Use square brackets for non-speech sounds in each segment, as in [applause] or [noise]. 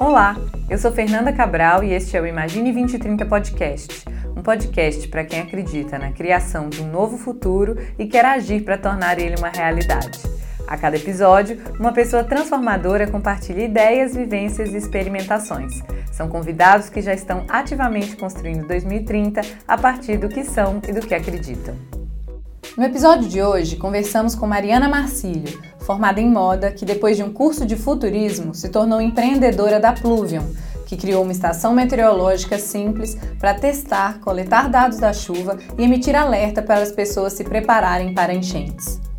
Olá, eu sou Fernanda Cabral e este é o Imagine 2030 Podcast, um podcast para quem acredita na criação de um novo futuro e quer agir para tornar ele uma realidade. A cada episódio, uma pessoa transformadora compartilha ideias, vivências e experimentações. São convidados que já estão ativamente construindo 2030 a partir do que são e do que acreditam. No episódio de hoje, conversamos com Mariana Marcílio, formada em moda, que depois de um curso de futurismo se tornou empreendedora da Pluvium, que criou uma estação meteorológica simples para testar, coletar dados da chuva e emitir alerta para as pessoas se prepararem para enchentes.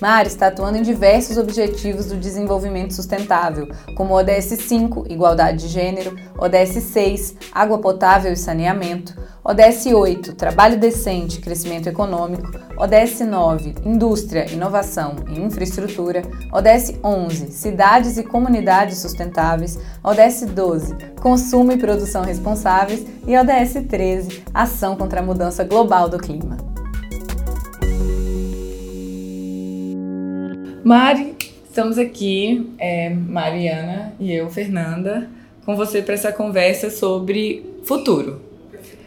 Mari está atuando em diversos objetivos do desenvolvimento sustentável, como ODS 5, Igualdade de Gênero, ODS 6, Água Potável e Saneamento, ODS 8, Trabalho Decente, Crescimento Econômico, ODS 9, Indústria, Inovação e Infraestrutura, ODS 11, Cidades e Comunidades Sustentáveis, ODS 12, Consumo e Produção Responsáveis e ODS 13, Ação contra a Mudança Global do Clima. Mari, estamos aqui, é, Mariana e eu, Fernanda, com você para essa conversa sobre futuro.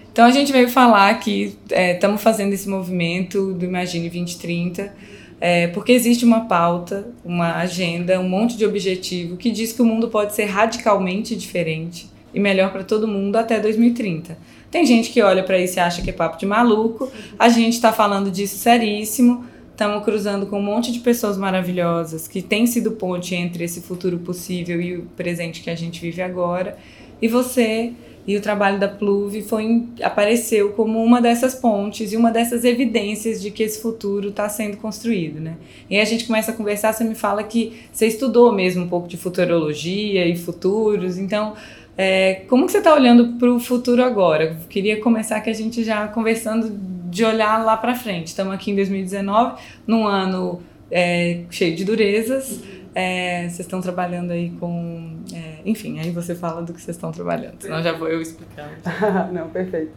Então a gente veio falar que estamos é, fazendo esse movimento do Imagine 2030, é, porque existe uma pauta, uma agenda, um monte de objetivo que diz que o mundo pode ser radicalmente diferente e melhor para todo mundo até 2030. Tem gente que olha para isso e acha que é papo de maluco. A gente está falando disso seríssimo estamos cruzando com um monte de pessoas maravilhosas que têm sido ponte entre esse futuro possível e o presente que a gente vive agora. E você e o trabalho da Pluve foi, apareceu como uma dessas pontes e uma dessas evidências de que esse futuro está sendo construído, né? E a gente começa a conversar, você me fala que você estudou mesmo um pouco de futurologia e futuros, então é, como que você está olhando para o futuro agora? queria começar que a gente já conversando de olhar lá para frente. Estamos aqui em 2019, num ano é, cheio de durezas. É, vocês estão trabalhando aí com. É, enfim, aí você fala do que vocês estão trabalhando, senão já vou eu explicando. [laughs] Não, perfeito.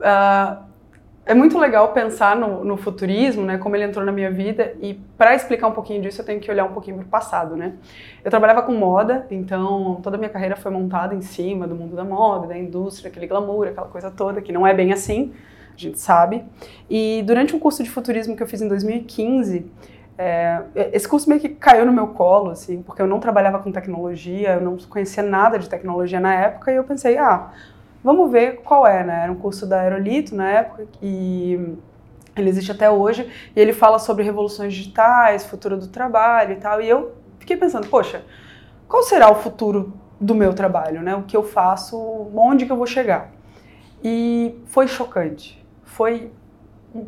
Uh, é muito legal pensar no, no, futurismo, né, como ele entrou na minha vida, e para explicar um pouquinho disso eu tenho que olhar um pouquinho para o passado, né. Eu trabalhava com moda, então toda a minha carreira foi montada em cima do mundo da moda, da indústria, aquele glamour, aquela coisa toda, que não é bem assim, a gente sabe. E durante um curso de futurismo que eu fiz em 2015, é, esse curso meio que caiu no meu colo, assim, porque eu não trabalhava com tecnologia, eu não conhecia nada de tecnologia na época, e eu pensei, ah, Vamos ver qual é, né? Era um curso da Aerolito na época e ele existe até hoje e ele fala sobre revoluções digitais, futuro do trabalho e tal. E eu fiquei pensando, poxa, qual será o futuro do meu trabalho, né? O que eu faço, onde que eu vou chegar? E foi chocante. Foi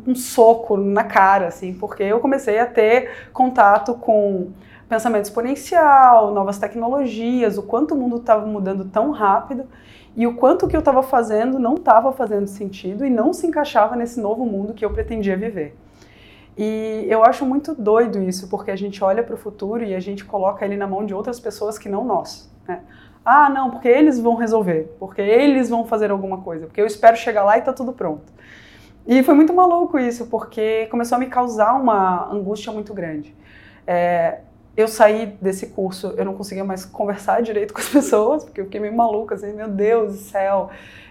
um soco na cara, assim, porque eu comecei a ter contato com pensamento exponencial, novas tecnologias, o quanto o mundo estava mudando tão rápido e o quanto que eu estava fazendo não estava fazendo sentido e não se encaixava nesse novo mundo que eu pretendia viver. E eu acho muito doido isso, porque a gente olha para o futuro e a gente coloca ele na mão de outras pessoas que não nós. Né? Ah, não, porque eles vão resolver, porque eles vão fazer alguma coisa, porque eu espero chegar lá e está tudo pronto. E foi muito maluco isso, porque começou a me causar uma angústia muito grande. É, eu saí desse curso, eu não conseguia mais conversar direito [laughs] com as pessoas, porque eu fiquei meio maluca, assim, meu Deus do céu,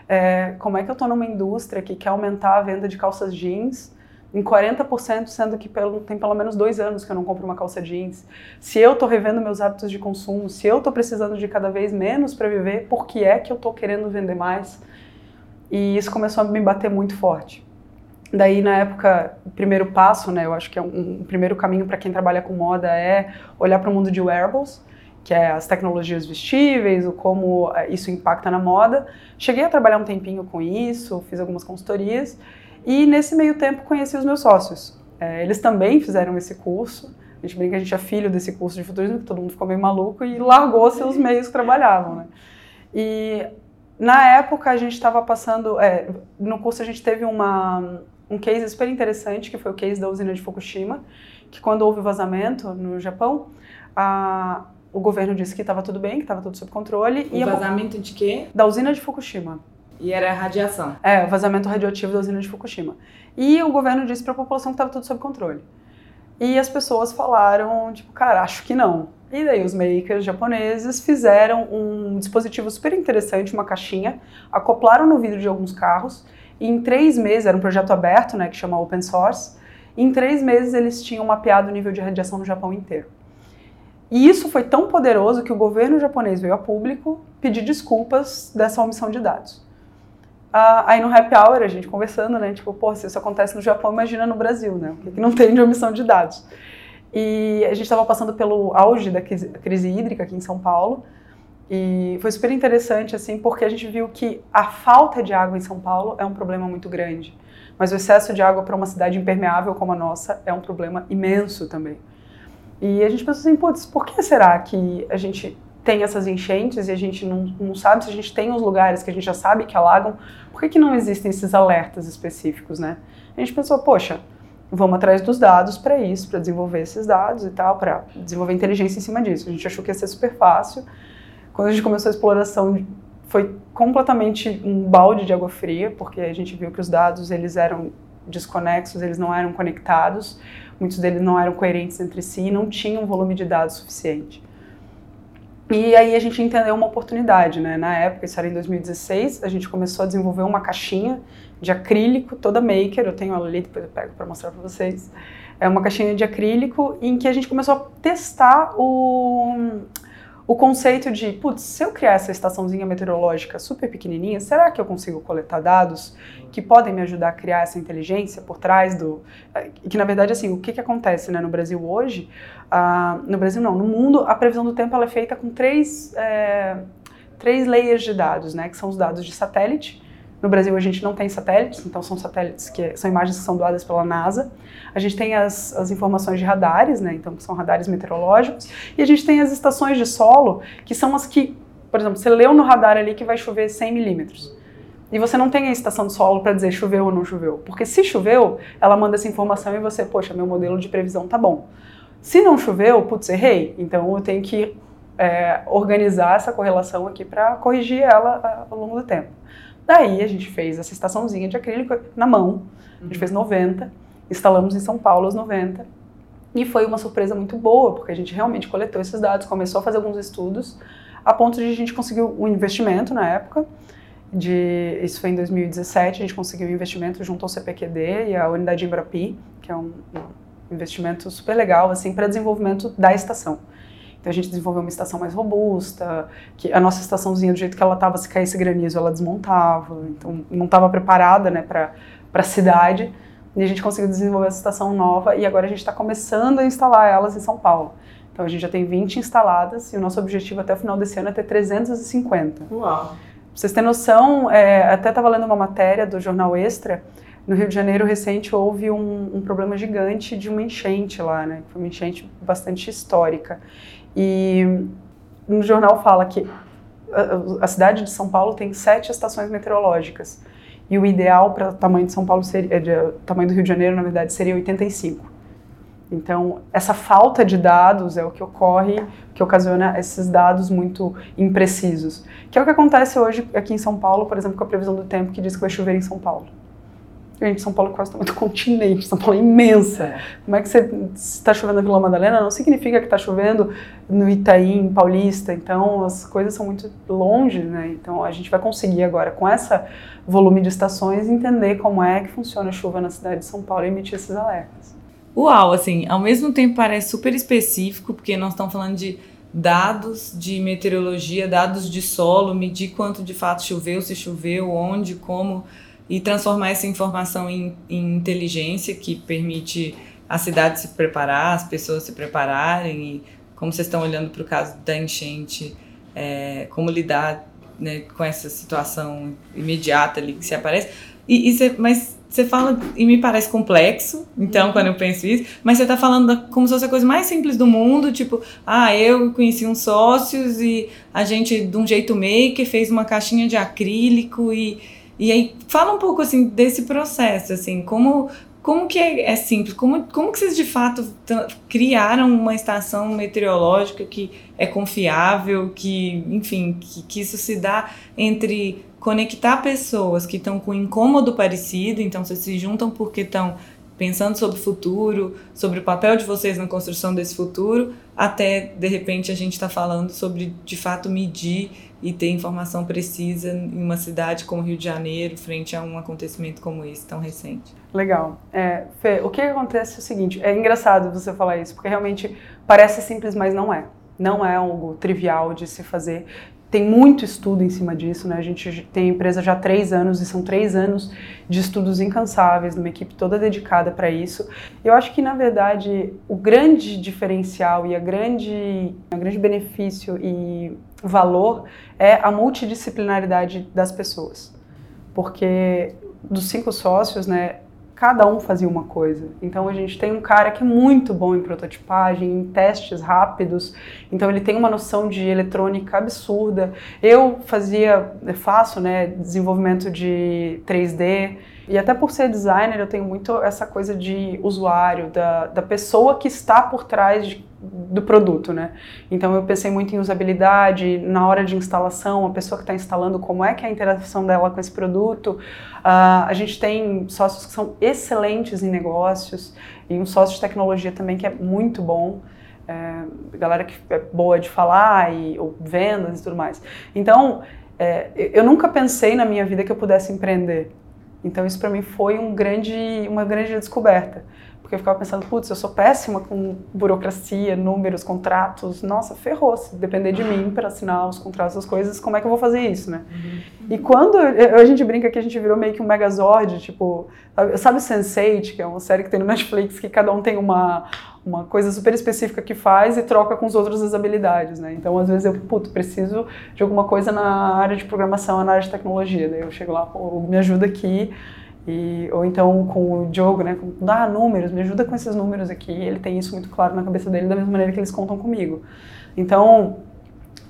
é, como é que eu estou numa indústria que quer aumentar a venda de calças jeans em 40%, sendo que pelo, tem pelo menos dois anos que eu não compro uma calça jeans. Se eu estou revendo meus hábitos de consumo, se eu estou precisando de cada vez menos para viver, por que é que eu estou querendo vender mais? E isso começou a me bater muito forte. Daí, na época, o primeiro passo, né, eu acho que é um, um primeiro caminho para quem trabalha com moda é olhar para o mundo de wearables, que é as tecnologias vestíveis, o como é, isso impacta na moda. Cheguei a trabalhar um tempinho com isso, fiz algumas consultorias e nesse meio tempo conheci os meus sócios. É, eles também fizeram esse curso. A gente brinca que a gente é filho desse curso de futurismo, que todo mundo ficou meio maluco e largou seus [laughs] meios que trabalhavam, né? E na época a gente estava passando, é, no curso a gente teve uma um case super interessante, que foi o case da usina de Fukushima, que quando houve o vazamento no Japão, a, o governo disse que estava tudo bem, que estava tudo sob controle. O vazamento a, de quê? Da usina de Fukushima. E era radiação? É, o vazamento radioativo da usina de Fukushima. E o governo disse para a população que estava tudo sob controle. E as pessoas falaram, tipo, cara, acho que não. E daí os makers japoneses fizeram um dispositivo super interessante, uma caixinha, acoplaram no vidro de alguns carros e em três meses, era um projeto aberto, né, que chama Open Source, em três meses eles tinham mapeado o nível de radiação no Japão inteiro. E isso foi tão poderoso que o governo japonês veio a público pedir desculpas dessa omissão de dados. Ah, aí no Happy Hour, a gente conversando, né? Tipo, pô, se isso acontece no Japão, imagina no Brasil, né? O que, não tem de omissão de dados? E a gente estava passando pelo auge da crise hídrica aqui em São Paulo. E foi super interessante, assim, porque a gente viu que a falta de água em São Paulo é um problema muito grande. Mas o excesso de água para uma cidade impermeável como a nossa é um problema imenso também. E a gente pensou assim, putz, por que será que a gente tem essas enchentes e a gente não, não sabe se a gente tem os lugares que a gente já sabe que alagam, por que, que não existem esses alertas específicos, né? A gente pensou, poxa, vamos atrás dos dados para isso, para desenvolver esses dados e tal, para desenvolver inteligência em cima disso. A gente achou que ia ser super fácil. Quando a gente começou a exploração, foi completamente um balde de água fria, porque a gente viu que os dados eles eram desconexos, eles não eram conectados, muitos deles não eram coerentes entre si, não tinham um volume de dados suficiente. E aí a gente entendeu uma oportunidade, né? Na época, isso era em 2016, a gente começou a desenvolver uma caixinha de acrílico, toda maker, eu tenho ela ali, depois eu pego para mostrar para vocês. É uma caixinha de acrílico em que a gente começou a testar o, o conceito de, putz, se eu criar essa estaçãozinha meteorológica super pequenininha, será que eu consigo coletar dados que podem me ajudar a criar essa inteligência por trás do... Que, na verdade, assim, o que, que acontece né, no Brasil hoje, uh, no Brasil não, no mundo, a previsão do tempo ela é feita com três, é, três layers de dados, né, que são os dados de satélite, no Brasil a gente não tem satélites, então são satélites que são imagens que são doadas pela NASA. A gente tem as, as informações de radares, né, então que são radares meteorológicos, e a gente tem as estações de solo, que são as que, por exemplo, você leu no radar ali que vai chover 100 milímetros. E você não tem a estação de solo para dizer choveu ou não choveu. Porque se choveu, ela manda essa informação e você, poxa, meu modelo de previsão tá bom. Se não choveu, putz, errei. Então eu tenho que é, organizar essa correlação aqui para corrigir ela ao longo do tempo. Daí a gente fez essa estaçãozinha de acrílico na mão, a gente fez 90, instalamos em São Paulo os 90, e foi uma surpresa muito boa, porque a gente realmente coletou esses dados, começou a fazer alguns estudos, a ponto de a gente conseguir um investimento na época, de, isso foi em 2017, a gente conseguiu um investimento junto ao CPQD e à unidade Embrapi, que é um, um investimento super legal assim para desenvolvimento da estação. Então a gente desenvolveu uma estação mais robusta, que a nossa estaçãozinha, do jeito que ela estava, se caísse granizo, ela desmontava. Então não estava preparada né, para a cidade. E a gente conseguiu desenvolver essa estação nova e agora a gente está começando a instalar elas em São Paulo. Então a gente já tem 20 instaladas e o nosso objetivo até o final desse ano é ter 350. Uau! Pra vocês terem noção, é, até estava lendo uma matéria do jornal Extra, no Rio de Janeiro recente houve um, um, problema gigante de uma enchente lá, né? Foi uma enchente bastante histórica. E no jornal fala que a, cidade de São Paulo tem sete estações meteorológicas. E o ideal para o tamanho de São Paulo seria, de, tamanho do Rio de Janeiro, na verdade, seria 85. Então, essa falta de dados é o que ocorre, que ocasiona esses dados muito imprecisos. Que é o que acontece hoje aqui em São Paulo, por exemplo, com a previsão do tempo que diz que vai chover em São Paulo. Gente, São Paulo é quase do continente, São Paulo é imensa. É. Como é que você está chovendo na Vila Madalena? Não significa que está chovendo no Itaim, Paulista. Então, as coisas são muito longe, né? Então, a gente vai conseguir agora, com esse volume de estações, entender como é que funciona a chuva na cidade de São Paulo e emitir esses alertas. Uau, assim, ao mesmo tempo parece super específico, porque nós estamos falando de dados de meteorologia, dados de solo, medir quanto de fato choveu, se choveu, onde, como e transformar essa informação em, em inteligência que permite a cidade se preparar, as pessoas se prepararem e como vocês estão olhando para o caso da enchente, é, como lidar né, com essa situação imediata ali que se aparece. E, e cê, mas você fala, e me parece complexo, então, uhum. quando eu penso isso, mas você está falando da, como se fosse a coisa mais simples do mundo, tipo, ah, eu conheci uns sócios e a gente, de um jeito maker, fez uma caixinha de acrílico e e aí, fala um pouco, assim, desse processo, assim, como, como que é, é simples, como, como que vocês, de fato, criaram uma estação meteorológica que é confiável, que, enfim, que, que isso se dá entre conectar pessoas que estão com incômodo parecido, então vocês se juntam porque estão pensando sobre o futuro, sobre o papel de vocês na construção desse futuro, até de repente a gente está falando sobre de fato medir e ter informação precisa em uma cidade como Rio de Janeiro, frente a um acontecimento como esse, tão recente. Legal. É, Fê, o que acontece é o seguinte, é engraçado você falar isso, porque realmente parece simples, mas não é. Não é algo trivial de se fazer tem muito estudo em cima disso, né? A gente tem empresa já há três anos e são três anos de estudos incansáveis, uma equipe toda dedicada para isso. Eu acho que na verdade o grande diferencial e a grande, a grande benefício e valor é a multidisciplinaridade das pessoas, porque dos cinco sócios, né? Cada um fazia uma coisa. Então a gente tem um cara que é muito bom em prototipagem, em testes rápidos, então ele tem uma noção de eletrônica absurda. Eu fazia, faço, né, desenvolvimento de 3D, e até por ser designer, eu tenho muito essa coisa de usuário, da, da pessoa que está por trás de, do produto, né? Então eu pensei muito em usabilidade, na hora de instalação, a pessoa que está instalando, como é que é a interação dela com esse produto. Uh, a gente tem sócios que são excelentes em negócios e um sócio de tecnologia também que é muito bom. É, galera que é boa de falar e ou vendas e tudo mais. Então, é, eu nunca pensei na minha vida que eu pudesse empreender. Então isso para mim foi um grande, uma grande descoberta. Porque eu ficava pensando, putz, eu sou péssima com burocracia, números, contratos. Nossa, ferrou. Se depender de mim para assinar os contratos, as coisas, como é que eu vou fazer isso, né? Uhum. E quando a gente brinca que a gente virou meio que um megazord, tipo, sabe Sense8, que é uma série que tem no Netflix, que cada um tem uma, uma coisa super específica que faz e troca com os outros as habilidades, né? Então, às vezes eu, puto, preciso de alguma coisa na área de programação, na área de tecnologia. Daí eu chego lá, pô, me ajuda aqui e, ou então com o Diogo, né? Dá ah, números, me ajuda com esses números aqui. Ele tem isso muito claro na cabeça dele, da mesma maneira que eles contam comigo. Então,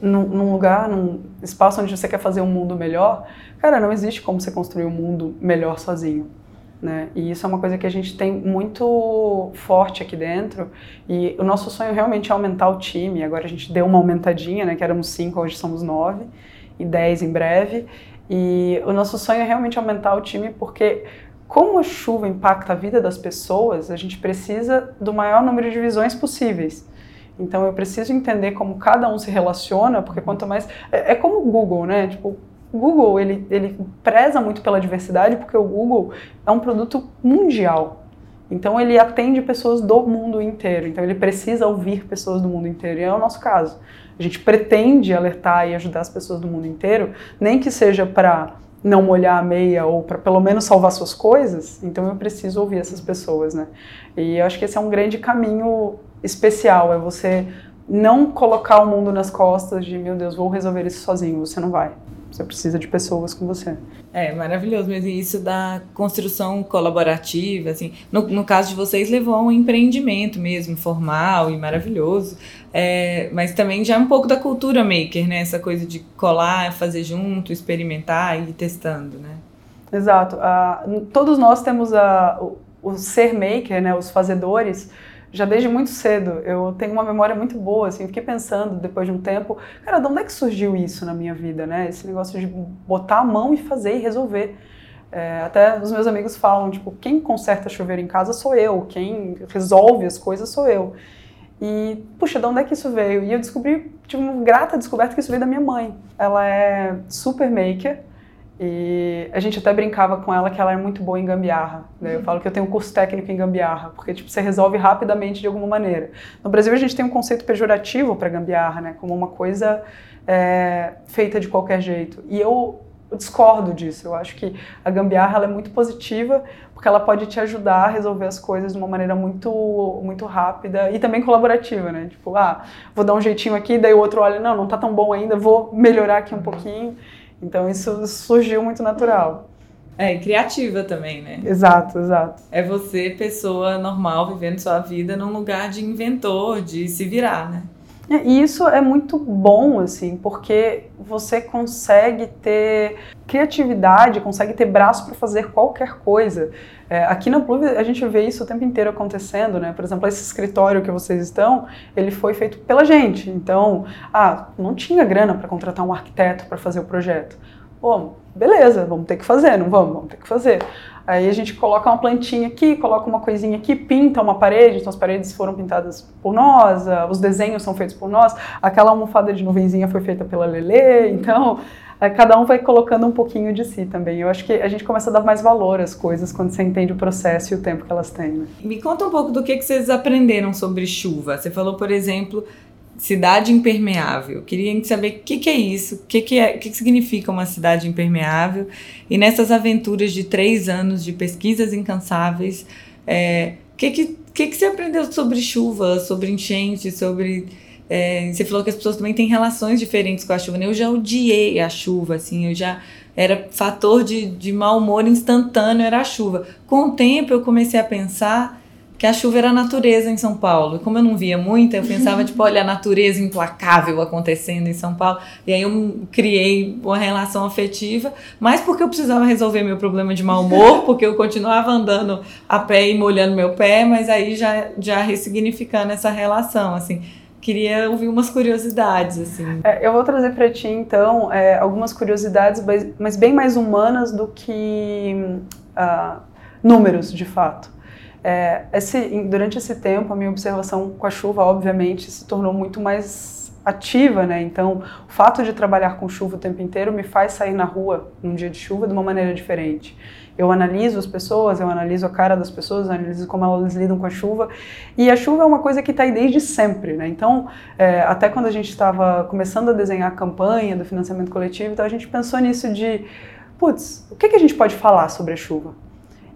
num, num lugar, num espaço onde você quer fazer um mundo melhor, cara, não existe como você construir um mundo melhor sozinho. Né? E isso é uma coisa que a gente tem muito forte aqui dentro. E o nosso sonho realmente é aumentar o time. Agora a gente deu uma aumentadinha, né? Que éramos cinco, hoje somos nove e dez em breve. E o nosso sonho é realmente aumentar o time porque como a chuva impacta a vida das pessoas, a gente precisa do maior número de visões possíveis. Então eu preciso entender como cada um se relaciona, porque quanto mais é, é como o Google, né? Tipo, o Google ele, ele preza muito pela diversidade porque o Google é um produto mundial. Então ele atende pessoas do mundo inteiro. Então ele precisa ouvir pessoas do mundo inteiro. E é o nosso caso a gente pretende alertar e ajudar as pessoas do mundo inteiro, nem que seja para não molhar a meia ou para pelo menos salvar suas coisas, então eu preciso ouvir essas pessoas, né? E eu acho que esse é um grande caminho especial, é você não colocar o mundo nas costas de, meu Deus, vou resolver isso sozinho, você não vai. Você precisa de pessoas com você. É, maravilhoso mesmo. isso da construção colaborativa, assim, no, no caso de vocês, levou a um empreendimento mesmo, formal e maravilhoso. É, mas também já é um pouco da cultura maker, né? Essa coisa de colar, fazer junto, experimentar e ir testando, né? Exato. Uh, todos nós temos a, o, o ser maker, né? Os fazedores, já desde muito cedo. Eu tenho uma memória muito boa, assim, fiquei pensando depois de um tempo, cara, de onde é que surgiu isso na minha vida, né? Esse negócio de botar a mão e fazer e resolver. É, até os meus amigos falam, tipo, quem conserta chuveiro em casa sou eu, quem resolve as coisas sou eu. E, puxa, de onde é que isso veio? E eu descobri, tive uma grata descoberta que isso veio da minha mãe. Ela é super maker, e a gente até brincava com ela que ela é muito boa em gambiarra. Né? Eu falo que eu tenho um curso técnico em gambiarra, porque tipo, você resolve rapidamente de alguma maneira. No Brasil a gente tem um conceito pejorativo para gambiarra, né? como uma coisa é, feita de qualquer jeito. E eu, eu, discordo disso. Eu acho que a gambiarra é muito positiva, porque ela pode te ajudar a resolver as coisas de uma maneira muito, muito rápida e também colaborativa. Né? Tipo, ah, vou dar um jeitinho aqui, daí o outro olha, não, não está tão bom ainda, vou melhorar aqui um pouquinho. Então isso surgiu muito natural. É, criativa também, né? Exato, exato. É você, pessoa normal, vivendo sua vida num lugar de inventor, de se virar, né? É, e isso é muito bom, assim, porque você consegue ter criatividade, consegue ter braço para fazer qualquer coisa. É, aqui na Pluve a gente vê isso o tempo inteiro acontecendo, né? Por exemplo, esse escritório que vocês estão, ele foi feito pela gente. Então, ah, não tinha grana para contratar um arquiteto para fazer o projeto. Pô, beleza, vamos ter que fazer, não vamos? Vamos ter que fazer. Aí a gente coloca uma plantinha aqui, coloca uma coisinha aqui, pinta uma parede, então as paredes foram pintadas por nós, os desenhos são feitos por nós, aquela almofada de nuvenzinha foi feita pela Lele, então cada um vai colocando um pouquinho de si também. Eu acho que a gente começa a dar mais valor às coisas quando você entende o processo e o tempo que elas têm. Né? Me conta um pouco do que, que vocês aprenderam sobre chuva. Você falou, por exemplo, cidade impermeável. Queria saber o que, que, é isso, o que, que, é, que, que significa uma cidade impermeável. E nessas aventuras de três anos de pesquisas incansáveis, é, o que, que, que, que você aprendeu sobre chuva, sobre enchente, sobre é, você falou que as pessoas também têm relações diferentes com a chuva. Né? Eu já odiei a chuva, assim, eu já era fator de, de mau humor instantâneo, era a chuva. Com o tempo eu comecei a pensar que a chuva era a natureza em São Paulo. E como eu não via muito, eu pensava, tipo, olha, a natureza implacável acontecendo em São Paulo. E aí eu criei uma relação afetiva, mas porque eu precisava resolver meu problema de mau humor, [laughs] porque eu continuava andando a pé e molhando meu pé, mas aí já, já ressignificando essa relação, assim queria ouvir umas curiosidades, assim. É, eu vou trazer para ti, então, é, algumas curiosidades, mas bem mais humanas do que uh, números, de fato. É, esse, durante esse tempo, a minha observação com a chuva, obviamente, se tornou muito mais ativa, né? Então, o fato de trabalhar com chuva o tempo inteiro me faz sair na rua num dia de chuva de uma maneira diferente eu analiso as pessoas, eu analiso a cara das pessoas, eu analiso como elas lidam com a chuva. E a chuva é uma coisa que está aí desde sempre, né? Então, é, até quando a gente estava começando a desenhar a campanha do financiamento coletivo, então a gente pensou nisso de, putz, o que, que a gente pode falar sobre a chuva?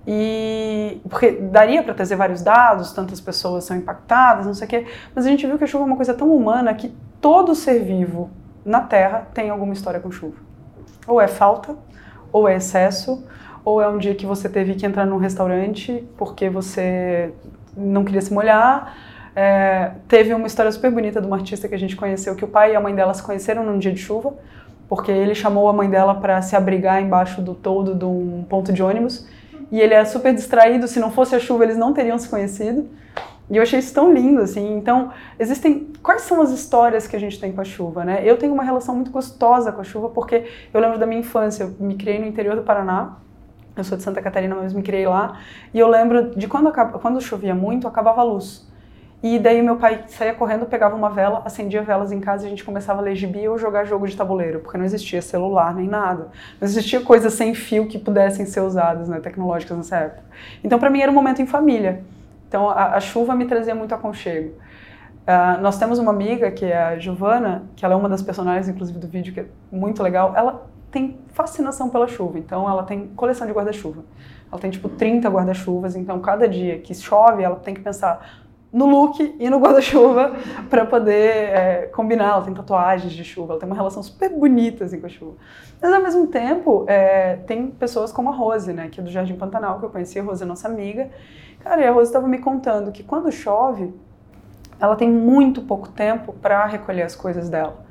E porque daria para trazer vários dados, tantas pessoas são impactadas, não sei o quê, mas a gente viu que a chuva é uma coisa tão humana que todo ser vivo na Terra tem alguma história com chuva. Ou é falta, ou é excesso, ou é um dia que você teve que entrar num restaurante porque você não queria se molhar. É, teve uma história super bonita de uma artista que a gente conheceu, que o pai e a mãe dela se conheceram num dia de chuva, porque ele chamou a mãe dela para se abrigar embaixo do todo de um ponto de ônibus, e ele era super distraído, se não fosse a chuva eles não teriam se conhecido. E eu achei isso tão lindo, assim. Então, existem. Quais são as histórias que a gente tem com a chuva, né? Eu tenho uma relação muito gostosa com a chuva porque eu lembro da minha infância. Eu me criei no interior do Paraná eu sou de Santa Catarina, mas me criei lá. E eu lembro de quando, quando chovia muito, acabava a luz. E daí meu pai saía correndo, pegava uma vela, acendia velas em casa e a gente começava a ler gibi ou jogar jogo de tabuleiro, porque não existia celular nem nada. Não existia coisas sem fio que pudessem ser usadas, né, tecnológicas nessa época. Então para mim era um momento em família. Então a, a chuva me trazia muito aconchego. Uh, nós temos uma amiga que é a Giovana, que ela é uma das personagens, inclusive, do vídeo, que é muito legal. Ela tem fascinação pela chuva, então ela tem coleção de guarda-chuva. Ela tem tipo 30 guarda-chuvas, então cada dia que chove ela tem que pensar no look e no guarda-chuva [laughs] para poder é, combinar. Ela tem tatuagens de chuva, ela tem uma relação super bonita assim, com a chuva. Mas ao mesmo tempo, é, tem pessoas como a Rose, né, que é do Jardim Pantanal, que eu conheci, a Rose é nossa amiga. Cara, e a Rose estava me contando que quando chove, ela tem muito pouco tempo para recolher as coisas dela.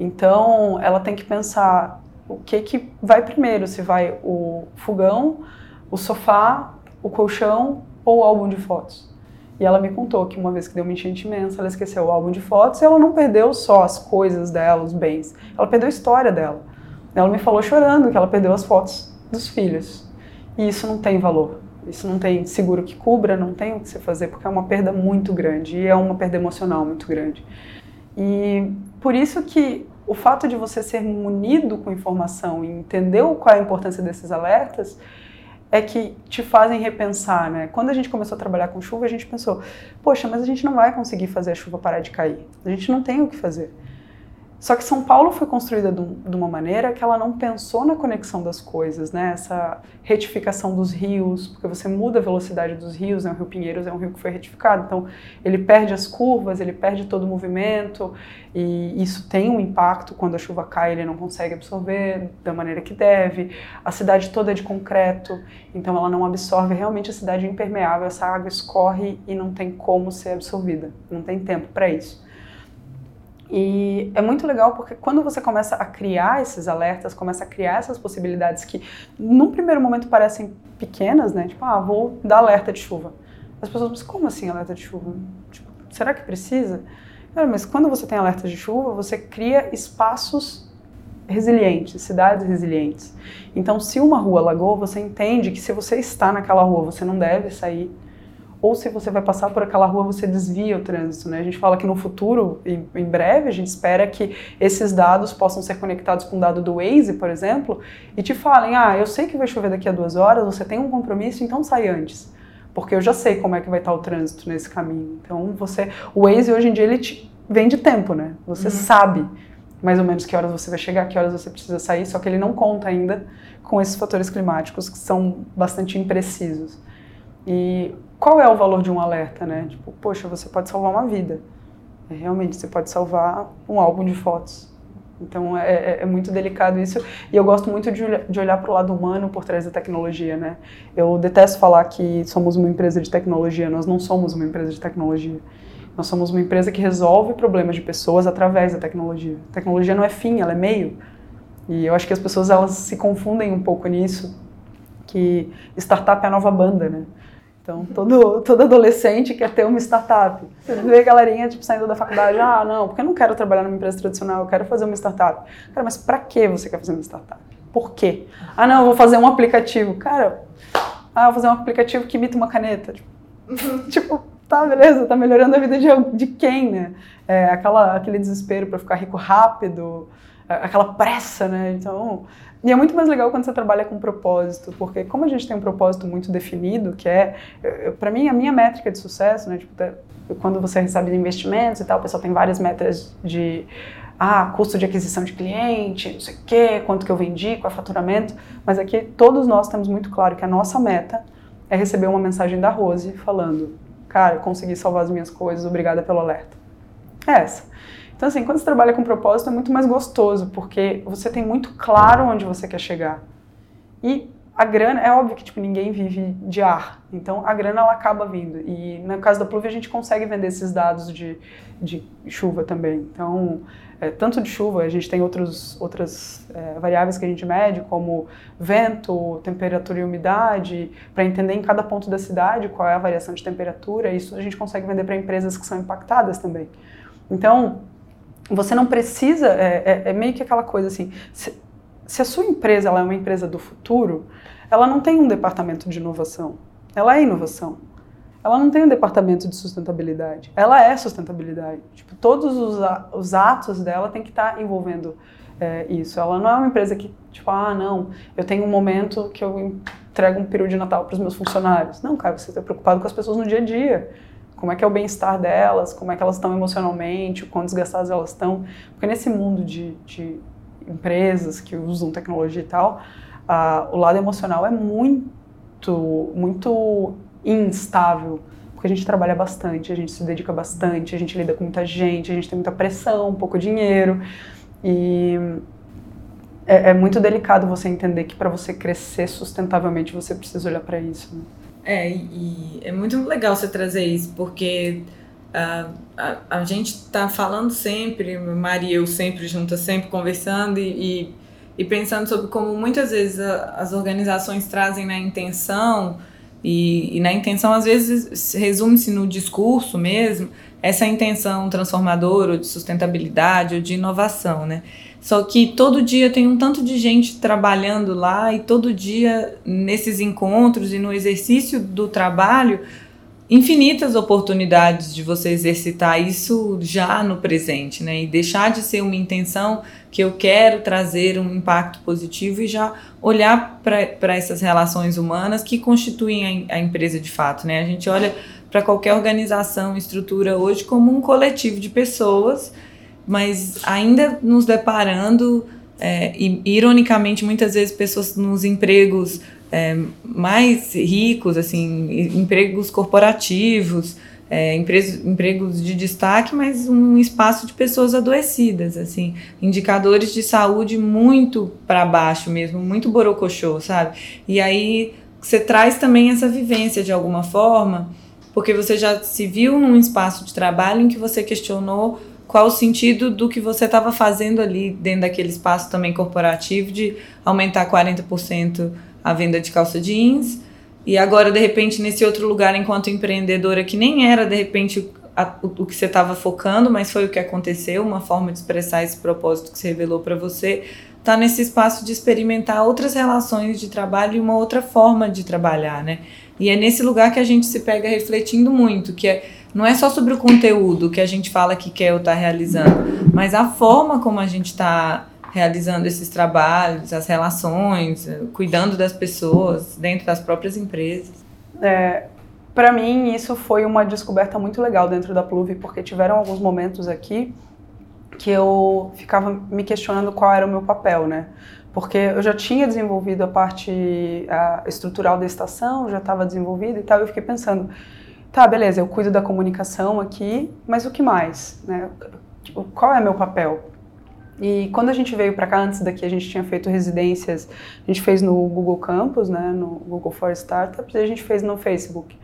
Então, ela tem que pensar o que que vai primeiro, se vai o fogão, o sofá, o colchão ou o álbum de fotos. E ela me contou que uma vez que deu uma enchente imensa, ela esqueceu o álbum de fotos e ela não perdeu só as coisas dela, os bens, ela perdeu a história dela. Ela me falou chorando que ela perdeu as fotos dos filhos. E isso não tem valor. Isso não tem seguro que cubra, não tem o que você fazer, porque é uma perda muito grande e é uma perda emocional muito grande. E por isso que o fato de você ser munido com informação e entender qual é a importância desses alertas é que te fazem repensar, né? Quando a gente começou a trabalhar com chuva, a gente pensou, poxa, mas a gente não vai conseguir fazer a chuva parar de cair. A gente não tem o que fazer. Só que São Paulo foi construída de uma maneira que ela não pensou na conexão das coisas, né? Essa retificação dos rios, porque você muda a velocidade dos rios, né? O Rio Pinheiros é um rio que foi retificado, então ele perde as curvas, ele perde todo o movimento e isso tem um impacto quando a chuva cai, ele não consegue absorver da maneira que deve. A cidade toda é de concreto, então ela não absorve. Realmente a cidade é impermeável, essa água escorre e não tem como ser absorvida, não tem tempo para isso. E é muito legal porque quando você começa a criar esses alertas, começa a criar essas possibilidades que num primeiro momento parecem pequenas, né? Tipo, ah, vou dar alerta de chuva. As pessoas pensam, como assim alerta de chuva? Tipo, será que precisa? Cara, mas quando você tem alertas de chuva, você cria espaços resilientes, cidades resilientes. Então, se uma rua alagou, você entende que se você está naquela rua, você não deve sair. Ou se você vai passar por aquela rua, você desvia o trânsito. Né? A gente fala que no futuro, em, breve, a gente espera que esses dados possam ser conectados com o dado do Waze, por exemplo, e te falem: ah, eu sei que vai chover daqui a duas horas, você tem um compromisso, então sai antes porque eu já sei como é que vai estar o trânsito nesse caminho. Então você, o Waze hoje em dia ele te vende tempo, né? Você uhum. sabe mais ou menos que horas você vai chegar, que horas você precisa sair, só que ele não conta ainda com esses fatores climáticos que são bastante imprecisos. E qual é o valor de um alerta, né? Tipo, poxa, você pode salvar uma vida. É, realmente, você pode salvar um álbum de fotos. Então é, é, é muito delicado isso. E eu gosto muito de, de olhar para o lado humano por trás da tecnologia, né? Eu detesto falar que somos uma empresa de tecnologia. Nós não somos uma empresa de tecnologia. Nós somos uma empresa que resolve problemas de pessoas através da tecnologia. A tecnologia não é fim, ela é meio. E eu acho que as pessoas elas se confundem um pouco nisso, que startup é a nova banda, né? Então, todo, todo adolescente quer ter uma startup. Você vê a galerinha tipo, saindo da faculdade, ah, não, porque eu não quero trabalhar numa empresa tradicional, eu quero fazer uma startup. Cara, mas para que você quer fazer uma startup? Por quê? Ah, não, eu vou fazer um aplicativo. Cara, ah, vou fazer um aplicativo que imita uma caneta. Tipo, [laughs] tipo tá, beleza, tá melhorando a vida de, de quem, né? É, aquela, aquele desespero para ficar rico rápido, aquela pressa, né? Então, e é muito mais legal quando você trabalha com propósito, porque como a gente tem um propósito muito definido, que é, para mim, a minha métrica de sucesso, né? Tipo, quando você recebe investimentos e tal, o pessoal tem várias metas de ah, custo de aquisição de cliente, não sei o quê, quanto que eu vendi, qual é o faturamento, mas aqui todos nós temos muito claro que a nossa meta é receber uma mensagem da Rose falando cara, consegui salvar as minhas coisas, obrigada pelo alerta. É essa. Então, assim, quando você trabalha com propósito é muito mais gostoso, porque você tem muito claro onde você quer chegar. E a grana, é óbvio que tipo, ninguém vive de ar, então a grana ela acaba vindo. E no caso da Pluve a gente consegue vender esses dados de, de chuva também. Então, é, tanto de chuva, a gente tem outros, outras é, variáveis que a gente mede, como vento, temperatura e umidade, para entender em cada ponto da cidade qual é a variação de temperatura. Isso a gente consegue vender para empresas que são impactadas também. Então, você não precisa, é, é, é meio que aquela coisa assim, se, se a sua empresa é uma empresa do futuro, ela não tem um departamento de inovação, ela é inovação ela não tem um departamento de sustentabilidade. Ela é sustentabilidade. Tipo, todos os, os atos dela tem que estar tá envolvendo é, isso. Ela não é uma empresa que, tipo, ah, não, eu tenho um momento que eu entrego um peru de Natal para os meus funcionários. Não, cara, você está preocupado com as pessoas no dia a dia. Como é que é o bem-estar delas, como é que elas estão emocionalmente, o quão desgastadas elas estão. Porque nesse mundo de, de empresas que usam tecnologia e tal, o lado emocional é muito, muito instável, porque a gente trabalha bastante, a gente se dedica bastante, a gente lida com muita gente, a gente tem muita pressão, pouco dinheiro e é, é muito delicado você entender que para você crescer sustentavelmente você precisa olhar para isso. Né? É, e é muito legal você trazer isso, porque a, a, a gente está falando sempre, Maria e eu sempre juntas, sempre conversando e, e, e pensando sobre como muitas vezes a, as organizações trazem na intenção e, e na intenção, às vezes, resume-se no discurso mesmo, essa intenção transformadora, ou de sustentabilidade, ou de inovação, né? Só que todo dia tem um tanto de gente trabalhando lá e todo dia nesses encontros e no exercício do trabalho, infinitas oportunidades de você exercitar isso já no presente, né? E deixar de ser uma intenção que eu quero trazer um impacto positivo e já olhar para essas relações humanas que constituem a, a empresa de fato, né? A gente olha para qualquer organização, estrutura hoje como um coletivo de pessoas, mas ainda nos deparando é, e, ironicamente muitas vezes pessoas nos empregos é, mais ricos, assim, empregos corporativos, é, empregos, empregos de destaque, mas um espaço de pessoas adoecidas, assim, indicadores de saúde muito para baixo mesmo, muito borocochô, sabe? E aí você traz também essa vivência de alguma forma, porque você já se viu num espaço de trabalho em que você questionou qual o sentido do que você estava fazendo ali dentro daquele espaço também corporativo de aumentar 40% a venda de calça jeans. E agora, de repente, nesse outro lugar, enquanto empreendedora, que nem era, de repente, a, o, o, que você estava focando, mas foi o que aconteceu, uma forma de expressar esse propósito que se revelou para você, tá nesse espaço de experimentar outras relações de trabalho e uma outra forma de trabalhar, né? E é nesse lugar que a gente se pega refletindo muito, que é não é só sobre o conteúdo que a gente fala que quer ou está realizando, mas a forma como a gente está realizando esses trabalhos, as relações, cuidando das pessoas dentro das próprias empresas. É, para mim isso foi uma descoberta muito legal dentro da Pluve, porque tiveram alguns momentos aqui que eu ficava me questionando qual era o meu papel, né? Porque eu já tinha desenvolvido a parte a estrutural da estação, já estava desenvolvida e tal, eu fiquei pensando, tá, beleza, eu cuido da comunicação aqui, mas o que mais, né? Qual é meu papel? E quando a gente veio para cá, antes daqui, a gente tinha feito residências, a gente fez no Google Campus, né, no Google for Startups, e a gente fez no Facebook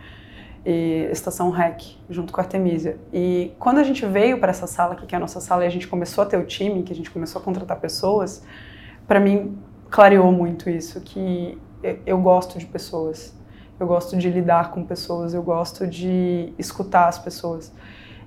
e Estação Rec, junto com a Artemisia. E quando a gente veio para essa sala aqui, que é a nossa sala, e a gente começou a ter o time, que a gente começou a contratar pessoas, para mim clareou muito isso, que eu gosto de pessoas, eu gosto de lidar com pessoas, eu gosto de escutar as pessoas.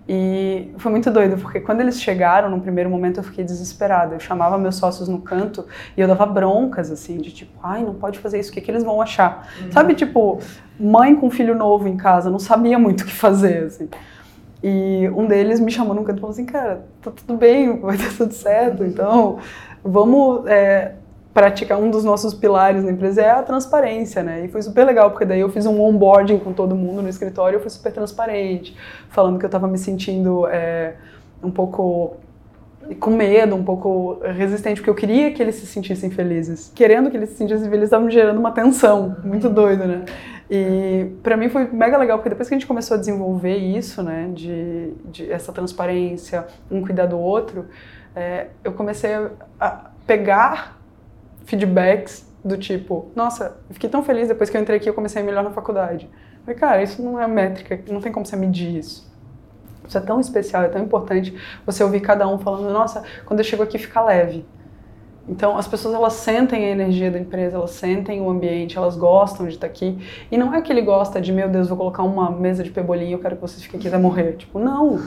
E foi muito doido, porque quando eles chegaram, no primeiro momento eu fiquei desesperada. Eu chamava meus sócios no canto e eu dava broncas, assim, de tipo, ai, não pode fazer isso, o que, que eles vão achar? Uhum. Sabe, tipo, mãe com filho novo em casa, não sabia muito o que fazer, assim. E um deles me chamou no canto e falou assim, cara, tá tudo bem, vai dar tudo certo, então vamos é, praticar um dos nossos pilares na empresa é a transparência, né? E foi super legal, porque daí eu fiz um onboarding com todo mundo no escritório, eu fui super transparente, falando que eu estava me sentindo é, um pouco com medo, um pouco resistente, porque eu queria que eles se sentissem felizes. Querendo que eles se sentissem felizes, estava me gerando uma tensão muito doida, né? E para mim foi mega legal, porque depois que a gente começou a desenvolver isso, né, de, de essa transparência, um cuidar do outro, é, eu comecei a pegar feedbacks do tipo, nossa, fiquei tão feliz depois que eu entrei aqui eu comecei a melhor na faculdade. Falei, cara, isso não é métrica, não tem como você medir isso. Isso é tão especial, é tão importante você ouvir cada um falando, nossa, quando eu chego aqui fica leve. Então, as pessoas elas sentem a energia da empresa, elas sentem o ambiente, elas gostam de estar aqui. E não é que ele gosta de, meu Deus, vou colocar uma mesa de pebolinho, eu quero que vocês fiquem aqui até morrer. Tipo, não.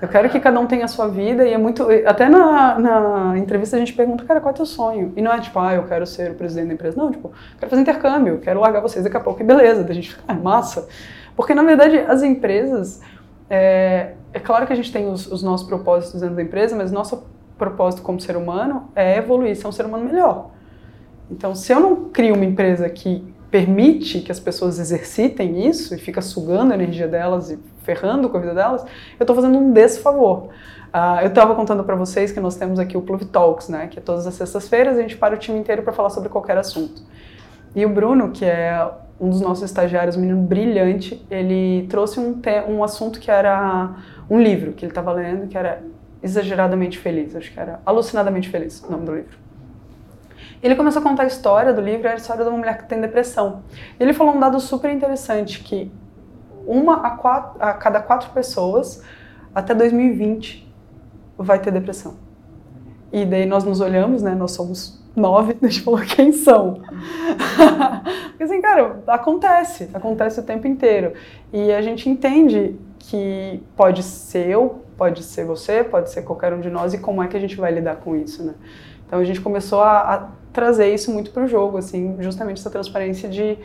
Eu quero que cada um tenha a sua vida e é muito. Até na, na entrevista a gente pergunta, cara, qual é o teu sonho? E não é tipo, ah, eu quero ser o presidente da empresa. Não, tipo, quero fazer intercâmbio, quero largar vocês daqui a pouco e beleza. Da gente fica, ah, massa. Porque na verdade as empresas. É, é claro que a gente tem os, os nossos propósitos dentro da empresa, mas nosso propósito como ser humano é evoluir, ser um ser humano melhor. Então, se eu não crio uma empresa que permite que as pessoas exercitem isso e fica sugando a energia delas e ferrando com a vida delas, eu estou fazendo um desfavor. Uh, eu estava contando para vocês que nós temos aqui o Pluv Talks, né, que é todas as sextas-feiras a gente para o time inteiro para falar sobre qualquer assunto. E o Bruno, que é um dos nossos estagiários, um menino brilhante, ele trouxe um, um assunto que era um livro que ele estava lendo, que era Exageradamente Feliz, acho que era Alucinadamente Feliz, o nome do livro. Ele começou a contar a história do livro, a história de uma mulher que tem depressão. Ele falou um dado super interessante, que uma a, quatro, a cada quatro pessoas, até 2020, vai ter depressão. E daí nós nos olhamos, né, nós somos nove, a gente falou quem são. [laughs] Porque assim, cara, acontece, acontece o tempo inteiro. E a gente entende que pode ser eu, pode ser você, pode ser qualquer um de nós, e como é que a gente vai lidar com isso, né? Então a gente começou a, a trazer isso muito para o jogo, assim, justamente essa transparência de,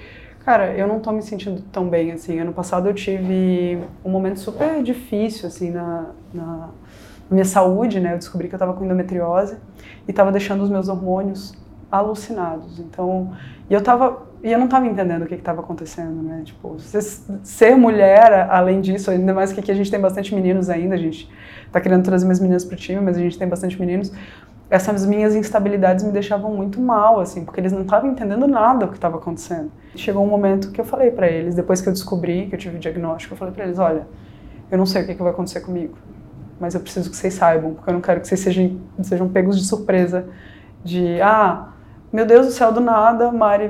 cara, eu não tô me sentindo tão bem, assim. Ano passado eu tive um momento super difícil, assim, na, na minha saúde, né? Eu descobri que eu estava com endometriose e estava deixando os meus hormônios alucinados. Então, e eu tava e eu não estava entendendo o que estava acontecendo, né? Tipo, ser mulher, além disso, ainda mais que aqui a gente tem bastante meninos ainda, a gente tá querendo trazer mais meninas pro time, mas a gente tem bastante meninos essas minhas instabilidades me deixavam muito mal, assim, porque eles não estavam entendendo nada do que estava acontecendo. Chegou um momento que eu falei para eles, depois que eu descobri que eu tive o diagnóstico, eu falei para eles, olha, eu não sei o que, que vai acontecer comigo, mas eu preciso que vocês saibam, porque eu não quero que vocês sejam, sejam pegos de surpresa, de, ah, meu Deus do céu, do nada, Mari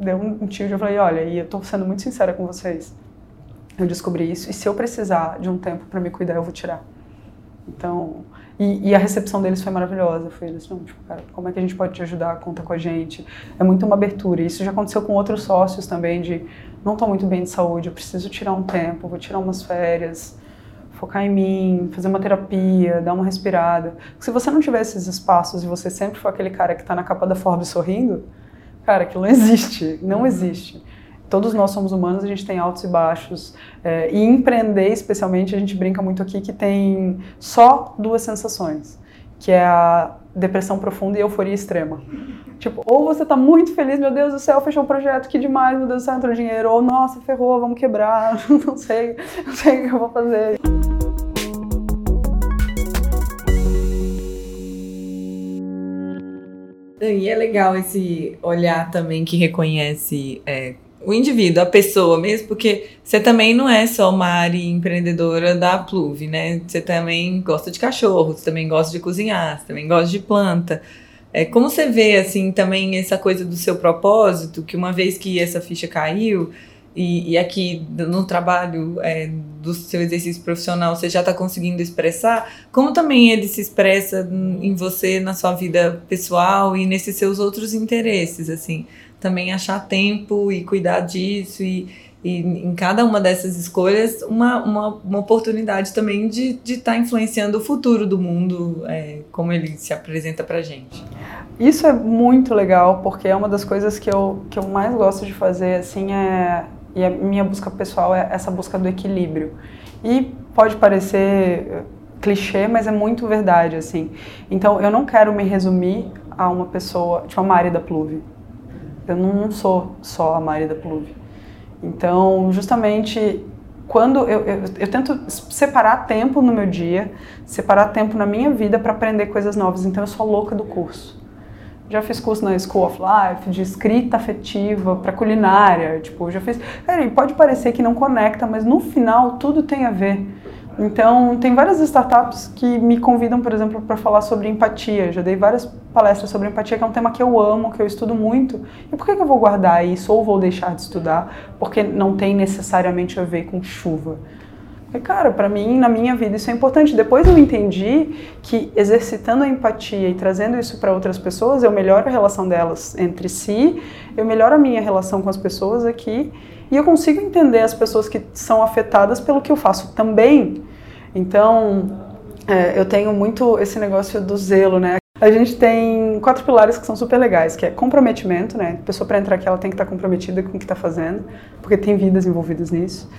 deu um tiro, eu falei, olha, e eu tô sendo muito sincera com vocês, eu descobri isso, e se eu precisar de um tempo para me cuidar, eu vou tirar. Então, e, e, a recepção deles foi maravilhosa. Foi eles, não, tipo, cara, como é que a gente pode te ajudar? Conta com a gente. É muito uma abertura. Isso já aconteceu com outros sócios também, de não estou muito bem de saúde, eu preciso tirar um tempo, vou tirar umas férias. focar em mim, fazer uma terapia, dar uma respirada. Porque se você não tiver esses espaços e você sempre for aquele cara que está na capa da Forbes sorrindo, cara, aquilo não existe, não existe. Todos nós somos humanos, a gente tem altos e baixos. É, e empreender, especialmente, a gente brinca muito aqui que tem só duas sensações, que é a depressão profunda e euforia extrema. Tipo, ou você tá muito feliz, meu Deus do céu, fechou um projeto, que demais, meu Deus do céu, entrou dinheiro, ou nossa, ferrou, vamos quebrar, [laughs] não sei, não sei o que eu vou fazer. E é legal esse olhar também que reconhece é, o indivíduo, a pessoa mesmo, porque você também não é só Mari empreendedora da Pluve, né? Você também gosta de cachorro, você também gosta de cozinhar, você também gosta de planta. É, como você vê, assim, também essa coisa do seu propósito, que uma vez que essa ficha caiu, e, e aqui no trabalho é, do seu exercício profissional você já está conseguindo expressar, como também ele se expressa em você, na sua vida pessoal e nesses seus outros interesses, assim também achar tempo e cuidar disso e, e em cada uma dessas escolhas uma, uma, uma oportunidade também de estar de tá influenciando o futuro do mundo é, como ele se apresenta para gente. Isso é muito legal porque é uma das coisas que eu, que eu mais gosto de fazer assim é e a minha busca pessoal é essa busca do equilíbrio e pode parecer clichê, mas é muito verdade assim. Então eu não quero me resumir a uma pessoa, tipo a Mari da Pluve eu não sou só a Mari da Pluve. Então, justamente quando eu, eu, eu, tento separar tempo no meu dia, separar tempo na minha vida para aprender coisas novas. Então eu sou louca do curso. Já fiz curso na School of Life, de escrita afetiva para culinária, tipo, já fiz. Pode parecer que não conecta, mas no final tudo tem a ver. Então, tem várias startups que me convidam, por exemplo, para falar sobre empatia. Já dei várias palestras sobre empatia, que é um tema que eu amo, que eu estudo muito. E por que, eu vou guardar isso ou vou deixar de estudar? Porque não tem necessariamente a ver com chuva. Porque, cara, para mim, na minha vida, isso é importante. Depois eu entendi que exercitando a empatia e trazendo isso para outras pessoas, eu melhoro a relação delas entre si, eu melhoro a minha relação com as pessoas aqui e eu consigo entender as pessoas que são afetadas pelo que eu faço também. Então, é, eu tenho muito esse negócio do zelo, né? A gente tem quatro pilares que são super legais, que é comprometimento, né? A pessoa para entrar aqui ela tem que estar comprometida com o que está fazendo, porque tem vidas envolvidas nisso.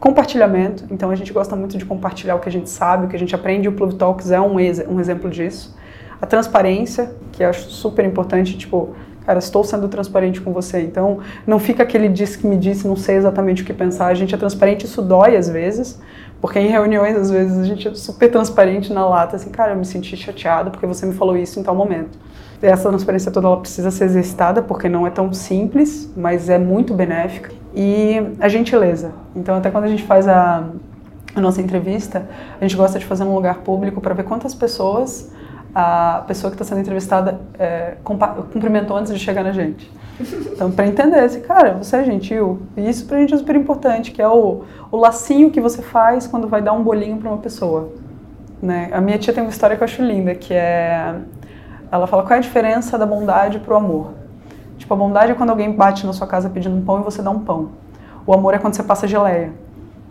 Compartilhamento, então a gente gosta muito de compartilhar o que a gente sabe, o que a gente aprende, e o Plug Talks é um, ex um exemplo disso. A transparência, que eu acho super importante, tipo, cara, estou sendo transparente com você. Então, não fica aquele disse que me disse, não sei exatamente o que pensar. A gente é transparente, isso dói às vezes, porque em reuniões, às vezes, a gente é super transparente na lata, assim, cara, eu me senti chateado porque você me falou isso em tal momento. E essa transparência toda ela precisa ser exercitada, porque não é tão simples, mas é muito benéfica. E a gentileza. Então, até quando a gente faz a, a nossa entrevista, a gente gosta de fazer num lugar público para ver quantas pessoas a pessoa que está sendo entrevistada é, cumprimentou antes de chegar na gente. Então, para entender, assim, cara, você é gentil. E isso para a gente é super importante, que é o, o lacinho que você faz quando vai dar um bolinho para uma pessoa. Né? A minha tia tem uma história que eu acho linda, que é... Ela fala, qual é a diferença da bondade para o amor? Tipo, a bondade é quando alguém bate na sua casa pedindo um pão e você dá um pão. O amor é quando você passa geleia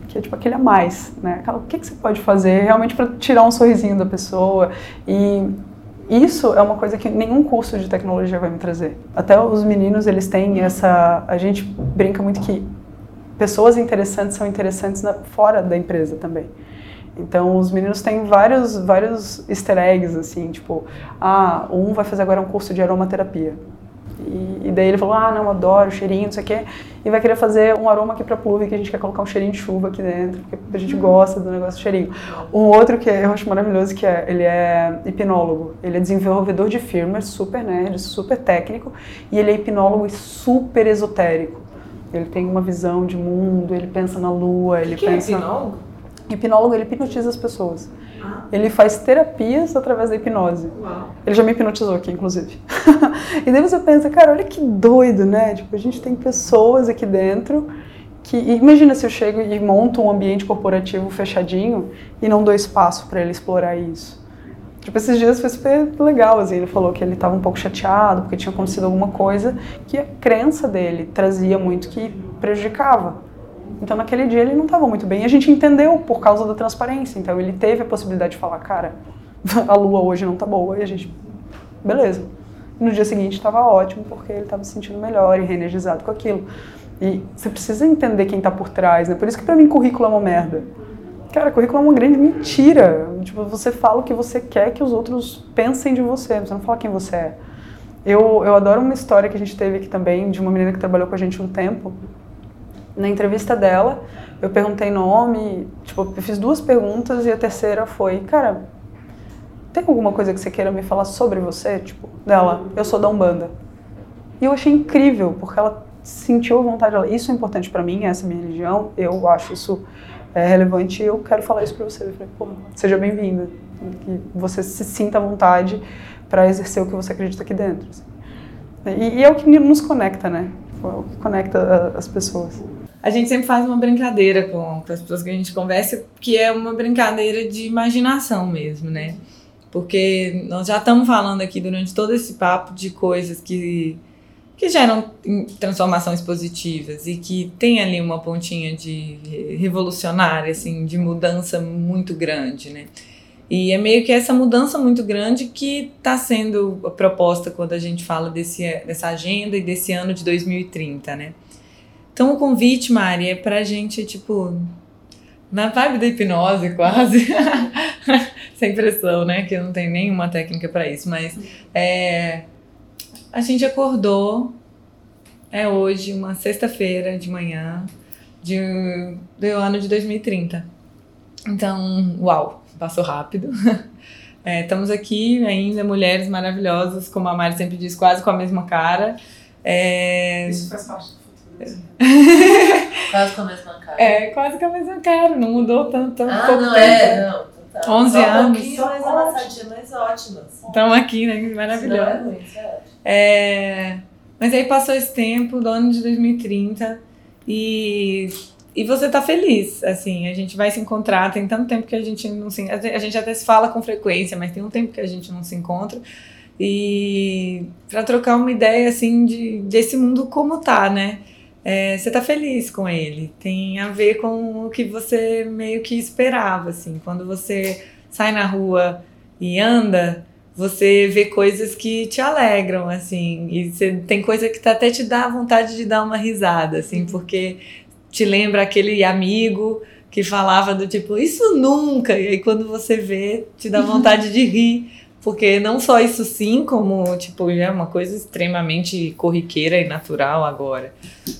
que é tipo aquele a mais, né? Aquela, o que, que você pode fazer realmente para tirar um sorrisinho da pessoa e isso é uma coisa que nenhum curso de tecnologia vai me trazer. Até os meninos, eles têm essa... A gente brinca muito que pessoas interessantes são interessantes na, fora da empresa também. Então, os meninos têm vários, vários easter eggs, assim, tipo, ah, um vai fazer agora um curso de aromaterapia. E, e, daí ele falou, ah, não, adoro cheirinho, não sei o quê. E vai querer fazer um aroma aqui pra pluve, que a gente quer colocar um cheirinho de chuva aqui dentro, porque a gente gosta do negócio cheirinho. Um outro que eu acho maravilhoso, que é, ele é hipnólogo. Ele é desenvolvedor de firmware, super nerd, super técnico, e ele é hipnólogo e super esotérico. Ele tem uma visão de mundo, ele pensa na lua, ele que pensa... É hipnólogo? Hipnólogo, ele hipnotiza as pessoas. Ele faz terapias através da hipnose. Uau. Ele já me hipnotizou aqui, inclusive. [laughs] e daí você pensa, cara, olha que doido, né? Tipo, a gente tem pessoas aqui dentro que. Imagina se eu chego e monto um ambiente corporativo fechadinho e não dou espaço para ele explorar isso. Tipo, esses dias foi super legal, assim, ele falou que ele estava um pouco chateado porque tinha acontecido alguma coisa que a crença dele trazia muito que prejudicava. Então naquele dia ele não estava muito bem. E a gente entendeu por causa da transparência. Então ele teve a possibilidade de falar, cara, [laughs] a lua hoje não tá boa. E a gente, beleza. No dia seguinte estava ótimo porque ele estava se sentindo melhor e reenergizado com aquilo. E você precisa entender quem está por trás, né? Por isso que para mim currículo é uma merda. Cara, currículo é uma grande mentira. Tipo, você fala o que você quer que os outros pensem de você, você não fala quem você é. Eu, eu adoro uma história que a gente teve aqui também, de uma menina que trabalhou com a gente um tempo. Na entrevista dela, eu perguntei nome, tipo, eu fiz duas perguntas e a terceira foi, cara, tem alguma coisa que você queira me falar sobre você? Tipo, dela, eu sou da Umbanda. E eu achei incrível, porque ela sentiu vontade dela. Isso é importante para mim, essa é minha religião, eu acho isso é relevante e eu quero falar isso para você. Eu falei, pô, seja bem-vinda, que você se sinta à vontade para exercer o que você acredita aqui dentro. E, e, é o que nos conecta, né? É o que conecta as pessoas. A gente sempre faz uma brincadeira com, com as pessoas que a gente conversa, que é uma brincadeira de imaginação mesmo, né? Porque nós já estamos falando aqui durante todo esse papo de coisas que que geram transformações positivas e que tem ali uma pontinha de revolucionária, assim, de mudança muito grande, né? E é meio que essa mudança muito grande que está sendo proposta quando a gente fala desse, dessa agenda e desse ano de 2030, né? Então o convite, Mari, é para a gente, tipo, na vibe da hipnose quase, [laughs] sem pressão, né? Que não tem nenhuma técnica para isso, mas é, a gente acordou, é hoje, uma sexta-feira de manhã, de, do ano de 2030. Então, uau, passou rápido. [laughs] É, estamos aqui ainda, mulheres maravilhosas, como a Mari sempre diz, quase com a mesma cara. É... Isso faz parte. Quase com a mesma cara. É, quase com a mesma cara, não mudou tanto, tanto ah, pouco não tempo. É, não. Tá. 11 Só anos. Um pouquinho mais avançadinha, mas ótimas. Estamos aqui, né? Maravilhoso. Não é ruim, é. É, mas aí passou esse tempo, do ano de 2030, e, e você tá feliz, assim, a gente vai se encontrar, tem tanto tempo que a gente não se... A gente até se fala com frequência, mas tem um tempo que a gente não se encontra, e para trocar uma ideia, assim, de, desse mundo como tá, né? É, você tá feliz com ele, tem a ver com o que você meio que esperava, assim, quando você sai na rua e anda você vê coisas que te alegram, assim, e você tem coisa que tá até te dá vontade de dar uma risada, assim, uhum. porque te lembra aquele amigo que falava do tipo, isso nunca, e aí quando você vê, te dá [laughs] vontade de rir, porque não só isso sim, como, tipo, já é uma coisa extremamente corriqueira e natural agora.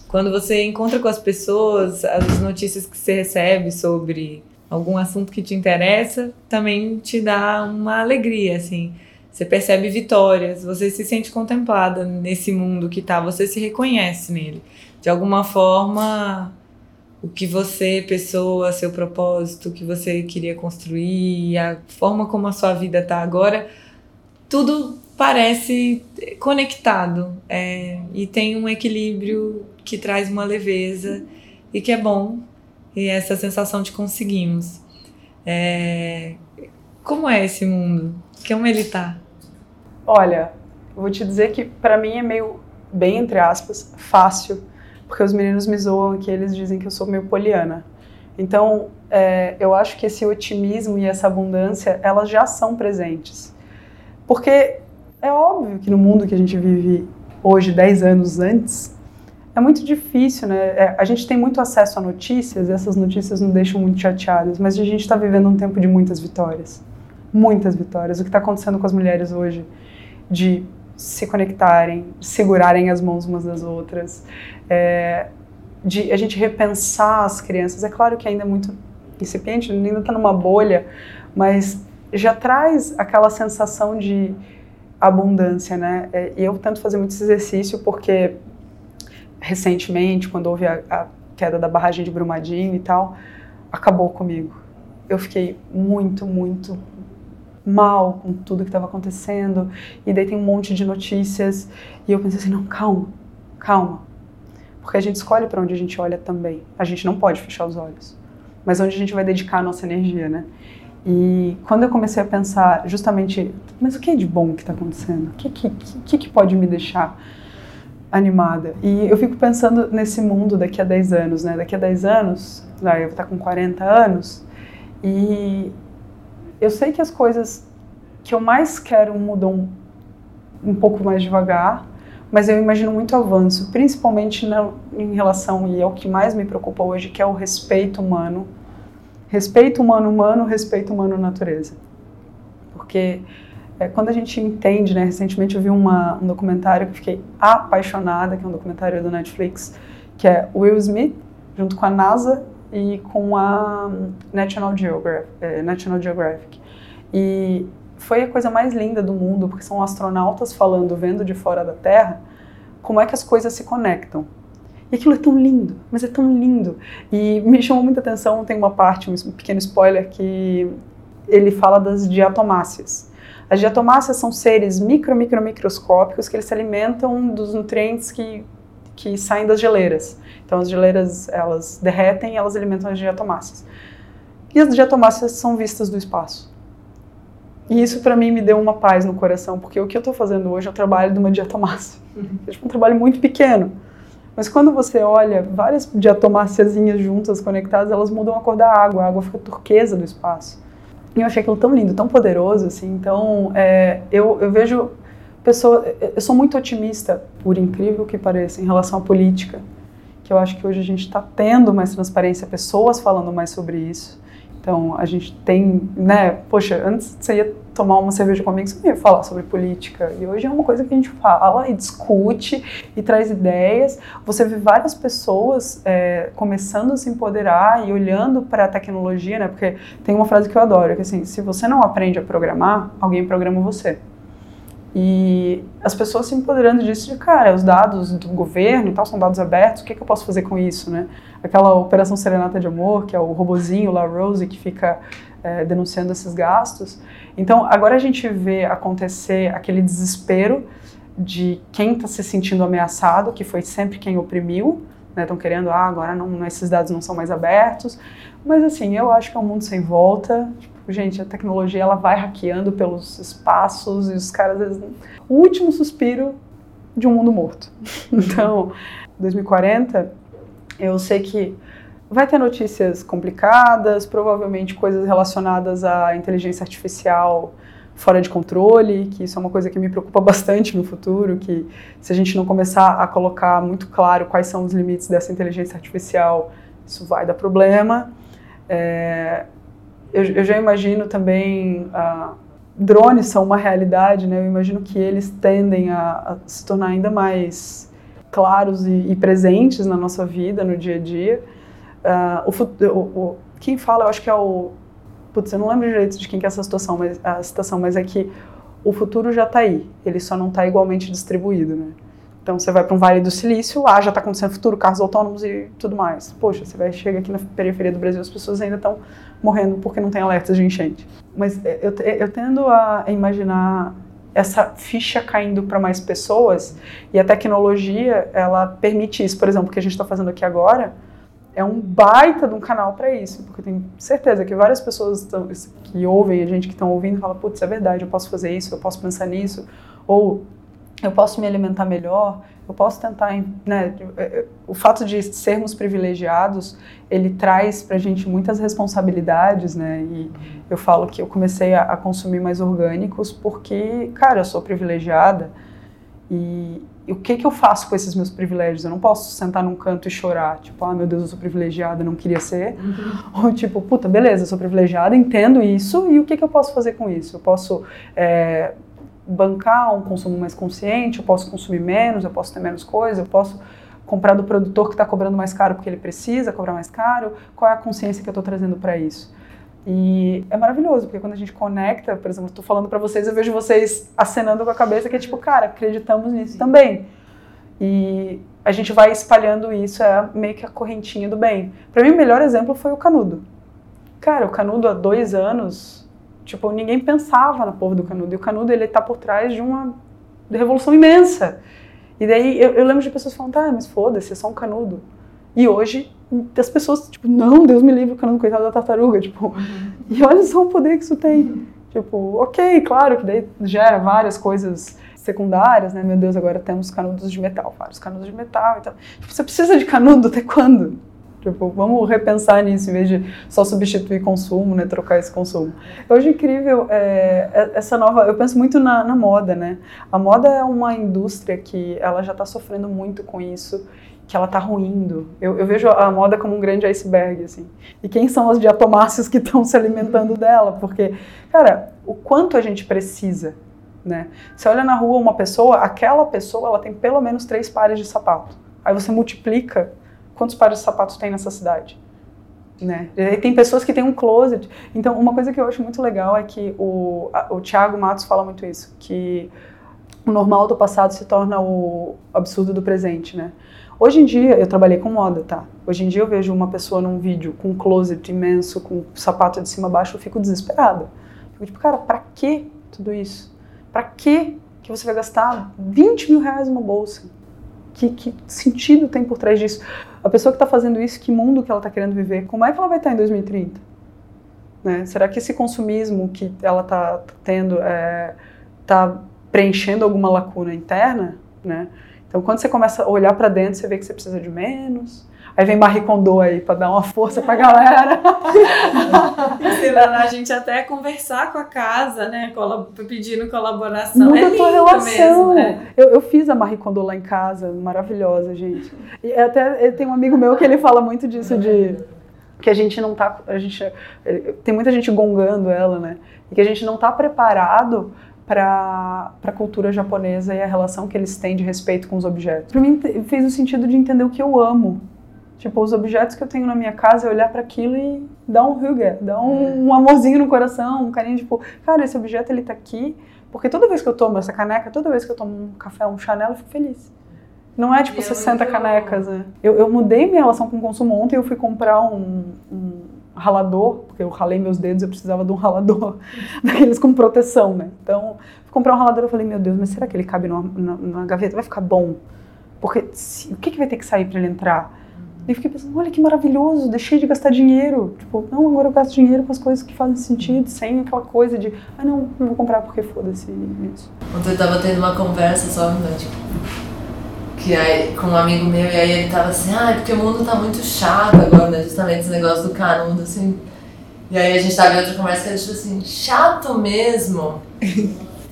Quando você encontra com as pessoas, as notícias que você recebe sobre algum assunto que te interessa, também te dá uma alegria, assim. Você percebe vitórias, você se sente contemplada nesse mundo que tá, você se reconhece nele. De alguma forma, o que você, pessoa, seu propósito, o que você queria construir, a forma como a sua vida tá agora, tudo parece conectado é, e tem um equilíbrio que traz uma leveza e que é bom e essa sensação de conseguimos. É, como é esse mundo? Como ele tá? Olha, vou te dizer que para mim é meio, bem entre aspas, fácil, porque os meninos me zoam que eles dizem que eu sou meio poliana. Então, é, eu acho que esse otimismo e essa abundância, elas já são presentes. Porque é óbvio que no mundo que a gente vive hoje, 10 anos antes, é muito difícil, né? É, a gente tem muito acesso a notícias, e essas notícias nos deixam muito chateadas, mas a gente está vivendo um tempo de muitas vitórias. Muitas vitórias. O que está acontecendo com as mulheres hoje? de se conectarem, segurarem as mãos umas das outras, é, de a gente repensar as crianças. É claro que ainda é muito incipiente, ainda está numa bolha, mas já traz aquela sensação de abundância, né? É, e eu tento fazer muito esse exercício porque recentemente, quando houve a, a queda da barragem de Brumadinho e tal, acabou comigo. Eu fiquei muito, muito, mal com tudo que estava acontecendo, e daí tem um monte de notícias, e eu pensei assim, não, calma, calma. Porque a gente escolhe para onde a gente olha também. A gente não pode fechar os olhos. Mas onde a gente vai dedicar a nossa energia, né? E quando eu comecei a pensar justamente, mas o que é de bom que está acontecendo? O que, que, que, que pode me deixar animada. E eu fico pensando nesse mundo daqui a 10 anos, né? Daqui a 10 anos, eu vou estar com 40 anos, e eu sei que as coisas que eu mais quero mudam um pouco mais devagar, mas eu imagino muito avanço, principalmente na, em relação, e é o que mais me preocupa hoje, que é o respeito humano. Respeito humano-humano, respeito humano-natureza. Porque é, quando a gente entende, né, recentemente eu vi uma, um documentário que fiquei apaixonada, que é um documentário do Netflix, que é Will Smith, junto com a NASA e com a National Geographic. É, National Geographic. E foi a coisa mais linda do mundo, porque são astronautas falando, vendo de fora da Terra, como é que as coisas se conectam. E aquilo é tão lindo, mas é tão lindo. E me chamou muita atenção, tem uma parte, um pequeno spoiler, que ele fala das diatomáceas. As diatomáceas são seres micro, micro, microscópicos que eles se alimentam dos nutrientes que, que saem das geleiras. Então as geleiras, elas derretem e elas alimentam as diatomáceas. E as diatomáceas são vistas do espaço. E isso para mim me deu uma paz no coração, porque o que eu estou fazendo hoje é o trabalho de uma diatomácea. [laughs] Uhum. É tipo um trabalho muito pequeno. Mas quando você olha várias diatomáceazinhas juntas, conectadas, elas mudam a cor da água, a água fica turquesa do espaço. E eu achei aquilo tão lindo, tão poderoso, assim. Então, é, eu, eu vejo pessoa, eu sou muito otimista, por incrível que pareça, em relação à política, que eu acho que hoje a gente está tendo mais transparência, pessoas falando mais sobre isso. Então, a gente tem, né, poxa, antes você ia tomar uma cerveja comigo, você não ia falar sobre política. E hoje é uma coisa que a gente fala e discute e traz ideias. Você vê várias pessoas é, começando a se empoderar e olhando para a tecnologia, né? Porque tem uma frase que eu adoro, que é assim, se você não aprende a programar, alguém programa você. E as pessoas se empoderando disso de, cara, os dados do governo e tal são dados abertos, o que, que eu posso fazer com isso, né? Aquela Operação Serenata de Amor, que é o robozinho lá, Rose, que fica é, denunciando esses gastos. Então, agora a gente vê acontecer aquele desespero de quem está se sentindo ameaçado, que foi sempre quem oprimiu, estão né? querendo, ah, agora não, esses dados não são mais abertos. Mas, assim, eu acho que é um mundo sem volta. Gente, a tecnologia ela vai hackeando pelos espaços e os caras, vezes, o último suspiro de um mundo morto. [laughs] Então, 2040, eu sei que vai ter notícias complicadas, provavelmente coisas relacionadas à inteligência artificial fora de controle, que isso é uma coisa que me preocupa bastante no futuro, que se a gente não começar a colocar muito claro quais são os limites dessa inteligência artificial, isso vai dar problema. É, eu, eu já imagino também uh, drones são uma realidade, né? Eu imagino que eles tendem a, a se tornar ainda mais claros e, e, presentes na nossa vida, no dia a dia. Uh, o, o, o, quem fala, eu acho que é o. Putz, eu não lembro direito de quem que é essa situação, mas, a situação, mas é que o futuro já está aí, ele só não está igualmente distribuído, né? Então você vai para um Vale do Silício, lá já está acontecendo futuro, carros autônomos e tudo mais. Poxa, você vai chega aqui na periferia do Brasil, as pessoas ainda estão morrendo porque não tem alertas de enchente. Mas é, eu, eu tendo a imaginar essa ficha caindo para mais pessoas e a tecnologia ela permite isso. Por exemplo, o que a gente está fazendo aqui agora é um baita de um canal para isso, porque eu tenho certeza que várias pessoas tão, que ouvem a gente que estão ouvindo falam, putz, é verdade, eu posso fazer isso, eu posso pensar nisso, ou eu posso me alimentar melhor, eu posso tentar, né, o fato de sermos privilegiados, ele traz para a gente muitas responsabilidades, né, e eu falo que eu comecei a, a, consumir mais orgânicos porque, cara, eu sou privilegiada e, e, o que que eu faço com esses meus privilégios? Eu não posso sentar num canto e chorar, tipo, ah, meu Deus, eu sou privilegiada, não queria ser, uhum. ou tipo, puta, beleza, eu sou privilegiada, entendo isso e o que que eu posso fazer com isso? Eu posso é, bancar um consumo mais consciente, eu posso consumir menos, eu posso ter menos coisa, eu posso comprar do produtor que está cobrando mais caro porque ele precisa cobrar mais caro, qual é a consciência que eu estou trazendo para isso? E é maravilhoso, porque quando a gente conecta, por exemplo, estou falando para vocês, eu vejo vocês acenando com a cabeça que é tipo, cara, acreditamos nisso também. E a gente vai espalhando isso, é meio que a correntinha do bem. Para mim, o melhor exemplo foi o Canudo. Cara, o Canudo há dois anos, Tipo, ninguém pensava na porra do Canudo. E o Canudo, ele tá por trás de uma revolução imensa. E daí, eu, eu lembro de pessoas falando, tá, mas foda-se, é só um Canudo. E hoje, as pessoas, tipo, não, Deus me livre o Canudo, coitado da tartaruga, tipo. Uhum. E olha só o poder que isso tem. Uhum. Tipo, ok, claro que daí gera várias coisas secundárias, né? Meu Deus, agora temos canudos de metal, vários canudos de metal. Então, tipo, você precisa de canudo até quando? Tipo, vamos repensar nisso em vez de só substituir consumo, né? Trocar esse consumo. Eu acho incrível é, é essa nova. Eu penso muito na, na, moda, né? A moda é uma indústria que ela já está sofrendo muito com isso, que ela está ruindo. Eu, eu, vejo a moda como um grande iceberg, assim. E quem são os diatomáceos que estão se alimentando dela? Porque, cara, o quanto a gente precisa né? Você olha na rua uma pessoa, aquela pessoa ela tem pelo menos três pares de sapato. Aí você multiplica quantos pares de sapatos tem nessa cidade. Né? E tem pessoas que têm um closet. Então, uma coisa que eu acho muito legal é que o, o Thiago Matos fala muito isso, que o normal do passado se torna o absurdo do presente, né? Hoje em dia, eu trabalhei com moda, tá? Hoje em dia eu vejo uma pessoa num vídeo com um closet imenso, com sapato de cima a baixo, eu fico desesperada. Fico tipo, cara, pra que tudo isso? Pra que que você vai gastar 20 mil reais numa bolsa? Que, que sentido tem por trás disso? A pessoa que está fazendo isso, que mundo que ela está querendo viver? Como é que ela vai estar em 2030? Né? Será que esse consumismo que ela está tendo está é, tá preenchendo alguma lacuna interna? Né? Então, quando você começa a olhar para dentro, você vê que você precisa de menos, Aí vem Marie Kondo aí para dar uma força para a galera. [laughs] Ensinando a gente até conversar com a casa, né? Pedindo colaboração. Muda é a tua relação. Mesmo, né? eu, eu fiz a Marie Kondo lá em casa, maravilhosa, gente. E até tem um amigo meu que ele fala muito disso de que a gente não tá, a gente tem muita gente gongando ela, né? E que a gente não tá preparado para a cultura japonesa e a relação que eles têm de respeito com os objetos. Para mim fez o sentido de entender o que eu amo, Tipo, os objetos que eu tenho na minha casa, é olhar para aquilo e dar um hugger, dar um, é. um, amorzinho no coração, um carinho, tipo, cara, esse objeto ele tá aqui, porque toda vez que eu tomo essa caneca, toda vez que eu tomo um café, um chanel, eu fico feliz. Não é tipo 60 canecas, né? Eu, eu mudei minha relação com o consumo ontem, eu fui comprar um, um ralador, porque eu ralei meus dedos, eu precisava de um ralador, [laughs] daqueles com proteção, né? Então, fui comprar um ralador, eu falei, meu Deus, mas será que ele cabe numa, na gaveta? Vai ficar bom? Porque se, o que, que vai ter que sair para ele entrar? E fiquei pensando, olha que maravilhoso, deixei de gastar dinheiro. Tipo, não, agora eu gasto dinheiro com as coisas que fazem sentido, sem aquela coisa de, ah não, não vou comprar porque foda-se isso. Ontem eu tava tendo uma conversa só, né, tipo, que aí, com um amigo meu, e aí ele tava assim, ah, é porque o mundo tá muito chato agora, né, justamente esse negócio do canudo, assim. E aí a gente tava em outra conversa que ele tipo assim, chato mesmo.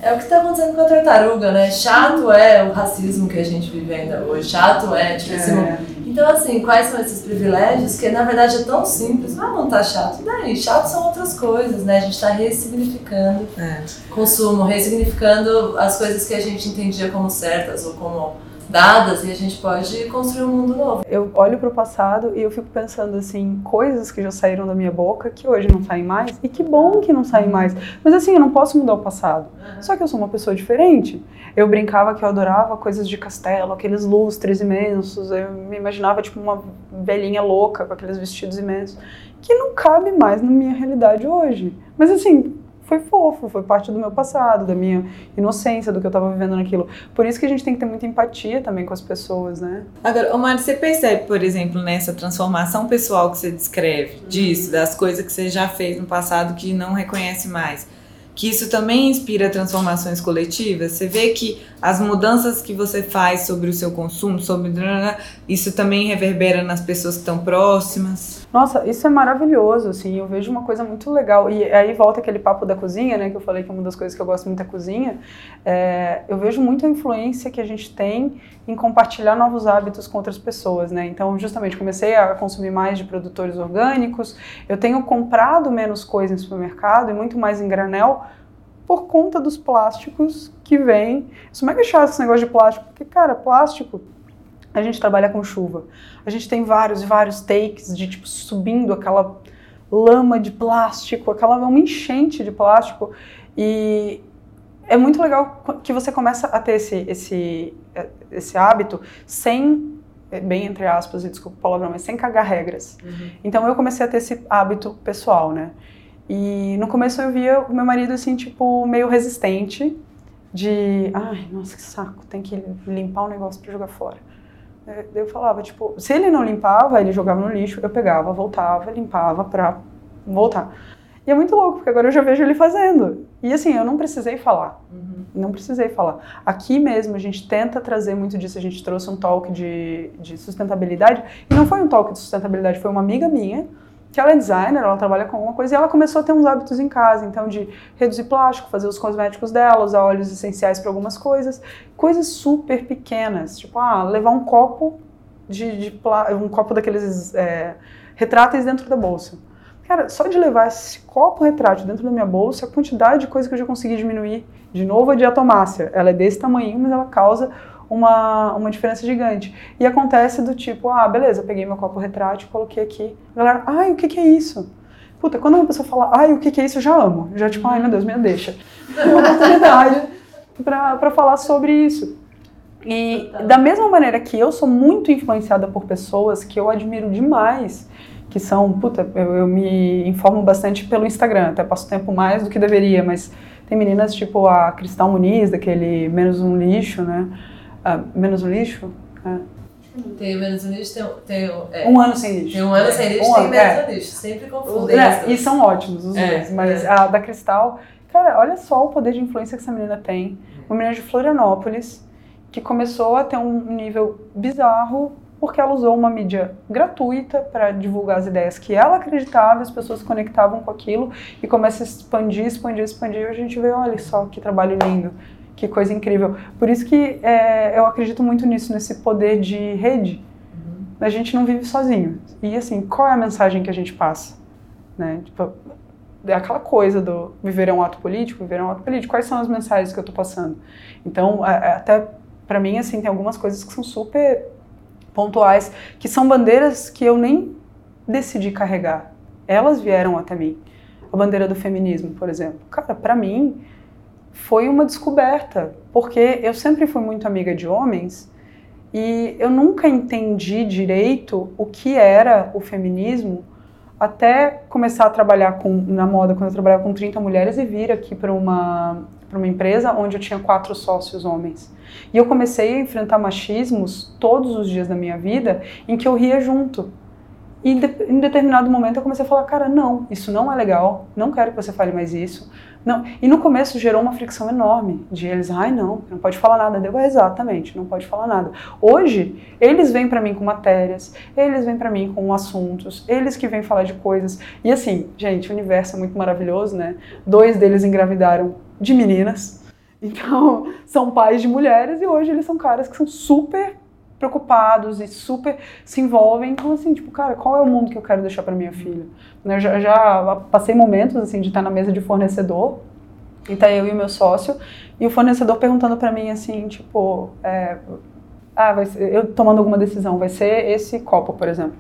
É o que tá acontecendo com a tartaruga, né? Chato é o racismo que a gente vive ainda hoje. Chato é, tipo, é. esse então, assim, quais são esses privilégios que na verdade é tão simples, mas não tá chato. E daí? Chato são outras coisas, né? A gente está ressignificando é. consumo, ressignificando as coisas que a gente entendia como certas ou como dadas e a gente pode construir um mundo novo. Eu olho para o passado e eu fico pensando assim, coisas que já saíram da minha boca que hoje não saem mais e que bom que não saem mais. Mas assim, eu não posso mudar o passado. Só que eu sou uma pessoa diferente. Eu brincava que eu adorava coisas de castelo, aqueles lustres imensos. Eu me imaginava tipo uma velhinha louca com aqueles vestidos imensos que não cabe mais na minha realidade hoje. Mas assim, foi fofo, foi parte do meu passado, da minha inocência, do que eu estava vivendo naquilo. Por isso que a gente tem que ter muita empatia também com as pessoas, né? Agora, Omar, você percebe, por exemplo, nessa transformação pessoal que você descreve, disso, das coisas que você já fez no passado que não reconhece mais, que isso também inspira transformações coletivas? Você vê que as mudanças que você faz sobre o seu consumo, sobre isso também reverbera nas pessoas que estão próximas? Nossa, isso é maravilhoso, assim, eu vejo uma coisa muito legal. E aí volta aquele papo da cozinha, né, que eu falei que é uma das coisas que eu gosto muito da cozinha. É, eu vejo muito a influência que a gente tem em compartilhar novos hábitos com outras pessoas, né? Então, justamente, comecei a consumir mais de produtores orgânicos, eu tenho comprado menos coisas em supermercado e muito mais em granel, por conta dos plásticos que vêm. Isso é mega chato esse negócio de plástico, porque, cara, plástico, a gente trabalha com chuva. A gente tem vários e vários takes de, tipo, subindo aquela lama de plástico, aquela uma enchente de plástico. E é muito legal que você começa a ter esse, esse, esse hábito sem, bem entre aspas, e desculpa o palavrão, mas sem cagar regras. Uhum. Então eu comecei a ter esse hábito pessoal, né? E no começo eu via o meu marido assim, tipo, meio resistente, de, ai, nossa, que saco, tem que limpar o um negócio para jogar fora. Eu falava, tipo, se ele não limpava, ele jogava no lixo, eu pegava, voltava, limpava para voltar. E é muito louco, porque agora eu já vejo ele fazendo. E assim, eu não precisei falar. Uhum. Não precisei falar. Aqui mesmo a gente tenta trazer muito disso. A gente trouxe um talk de, de sustentabilidade. E não foi um talk de sustentabilidade, foi uma amiga minha, que ela é designer, ela trabalha com alguma coisa, e ela começou a ter uns hábitos em casa. Então, de reduzir plástico, fazer os cosméticos dela, usar óleos essenciais para algumas coisas. Coisas super pequenas. Tipo, ah, levar um copo de, de um copo daqueles é, retráteis dentro da bolsa Cara, só de levar esse copo retrátil dentro da minha bolsa, a quantidade de coisa que eu já consegui diminuir. De novo, a diatomácea. Ela é desse tamanho, mas ela causa uma, uma diferença gigante. E acontece do tipo, ah, beleza, peguei meu copo retrátil, coloquei aqui. Galera, ai, o que, que é isso? Puta, quando uma pessoa fala, ai, o que, que é isso, eu já amo. Já tipo, ai, meu Deus, me deixa. Uma oportunidade para falar sobre isso. E da mesma maneira que eu sou muito influenciada por pessoas que eu admiro demais, que são, puta, eu, eu, me informo bastante pelo Instagram, até passo tempo mais do que deveria, mas tem meninas tipo a Cristal Muniz, daquele Menos um Lixo, né? Uh, menos Lixo? É. Tem menos um lixo, tem, tem é, um ano sem lixo. Tem um ano sem lixo, um tem ano, menos é. lixo. Sempre confundo. É, e são ótimos os é, dois. Mas é. a da Cristal, cara, olha só o poder de influência que essa menina tem. Uma menina de Florianópolis que começou a ter um nível bizarro porque ela usou uma mídia gratuita para divulgar as ideias que ela acreditava, as pessoas se conectavam com aquilo e começa a expandir, expandir, expandir. E a gente vê, olha só que trabalho lindo, que coisa incrível. Por isso que é, eu acredito muito nisso, nesse poder de rede. Uhum. A gente não vive sozinho. E assim, qual é a mensagem que a gente passa? Né? Tipo, é aquela coisa do viver é um ato político, viver é um ato político. Quais são as mensagens que eu estou passando? Então, até para mim, assim, tem algumas coisas que são super pontuais, que são bandeiras que eu nem decidi carregar. Elas vieram até mim. A bandeira do feminismo, por exemplo. Cara, para mim foi uma descoberta, porque eu sempre fui muito amiga de homens e eu nunca entendi direito o que era o feminismo até começar a trabalhar com, na moda, quando eu trabalhava com 30 mulheres e vir aqui para uma, uma empresa onde eu tinha quatro sócios homens. E eu comecei a enfrentar machismos todos os dias da minha vida em que eu ria junto. E em determinado momento eu comecei a falar, cara, não, isso não é legal, não quero que você fale mais isso. Não. E no começo gerou uma fricção enorme de eles, ai não, não pode falar nada. Deu exatamente, não pode falar nada. Hoje, eles vêm para mim com matérias, eles vêm para mim com assuntos, eles que vêm falar de coisas. E assim, gente, o universo é muito maravilhoso, né? Dois deles engravidaram de meninas. [laughs] Então, são pais de mulheres e hoje eles são caras que são super preocupados e super se envolvem. Então, assim, tipo, cara, qual é o mundo que eu quero deixar para minha filha? Eu já, já, passei momentos, assim, de estar na mesa de fornecedor, e tá eu e o meu sócio, e o fornecedor perguntando para mim, assim, tipo, é, ah, vai ser, eu tomando alguma decisão, vai ser esse copo, por exemplo.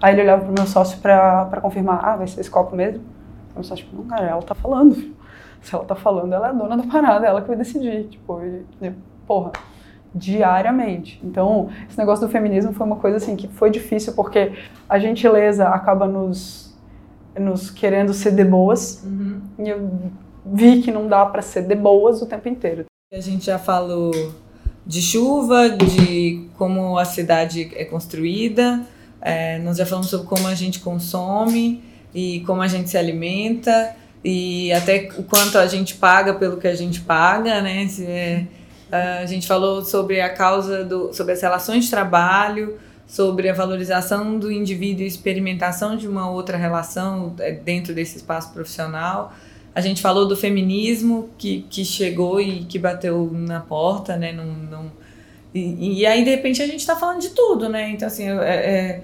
Aí ele olhava pro meu sócio para confirmar, ah, vai ser esse copo mesmo? O meu sócio, tipo, não, cara, ela tá falando. [laughs] Se ela tá falando, ela é dona da parada, ela que vai decidir. Tipo, e, e, porra diariamente. Então, esse negócio do feminismo foi uma coisa assim que foi difícil porque a gentileza acaba nos nos querendo ser de boas uhum. e eu vi que não dá para ser de boas o tempo inteiro. A gente já falou de chuva, de como a cidade é construída, é, nós já falamos sobre como a gente consome e como a gente se alimenta e até o quanto a gente paga pelo que a gente paga, né? Se é, Uh, a gente falou sobre a causa do, sobre as relações de trabalho, sobre a valorização do indivíduo e experimentação de uma outra relação é, dentro desse espaço profissional. A gente falou do feminismo que, que chegou e que bateu na porta, né? Num, e, e aí, de repente, a gente está falando de tudo, né? Então, assim, é, é,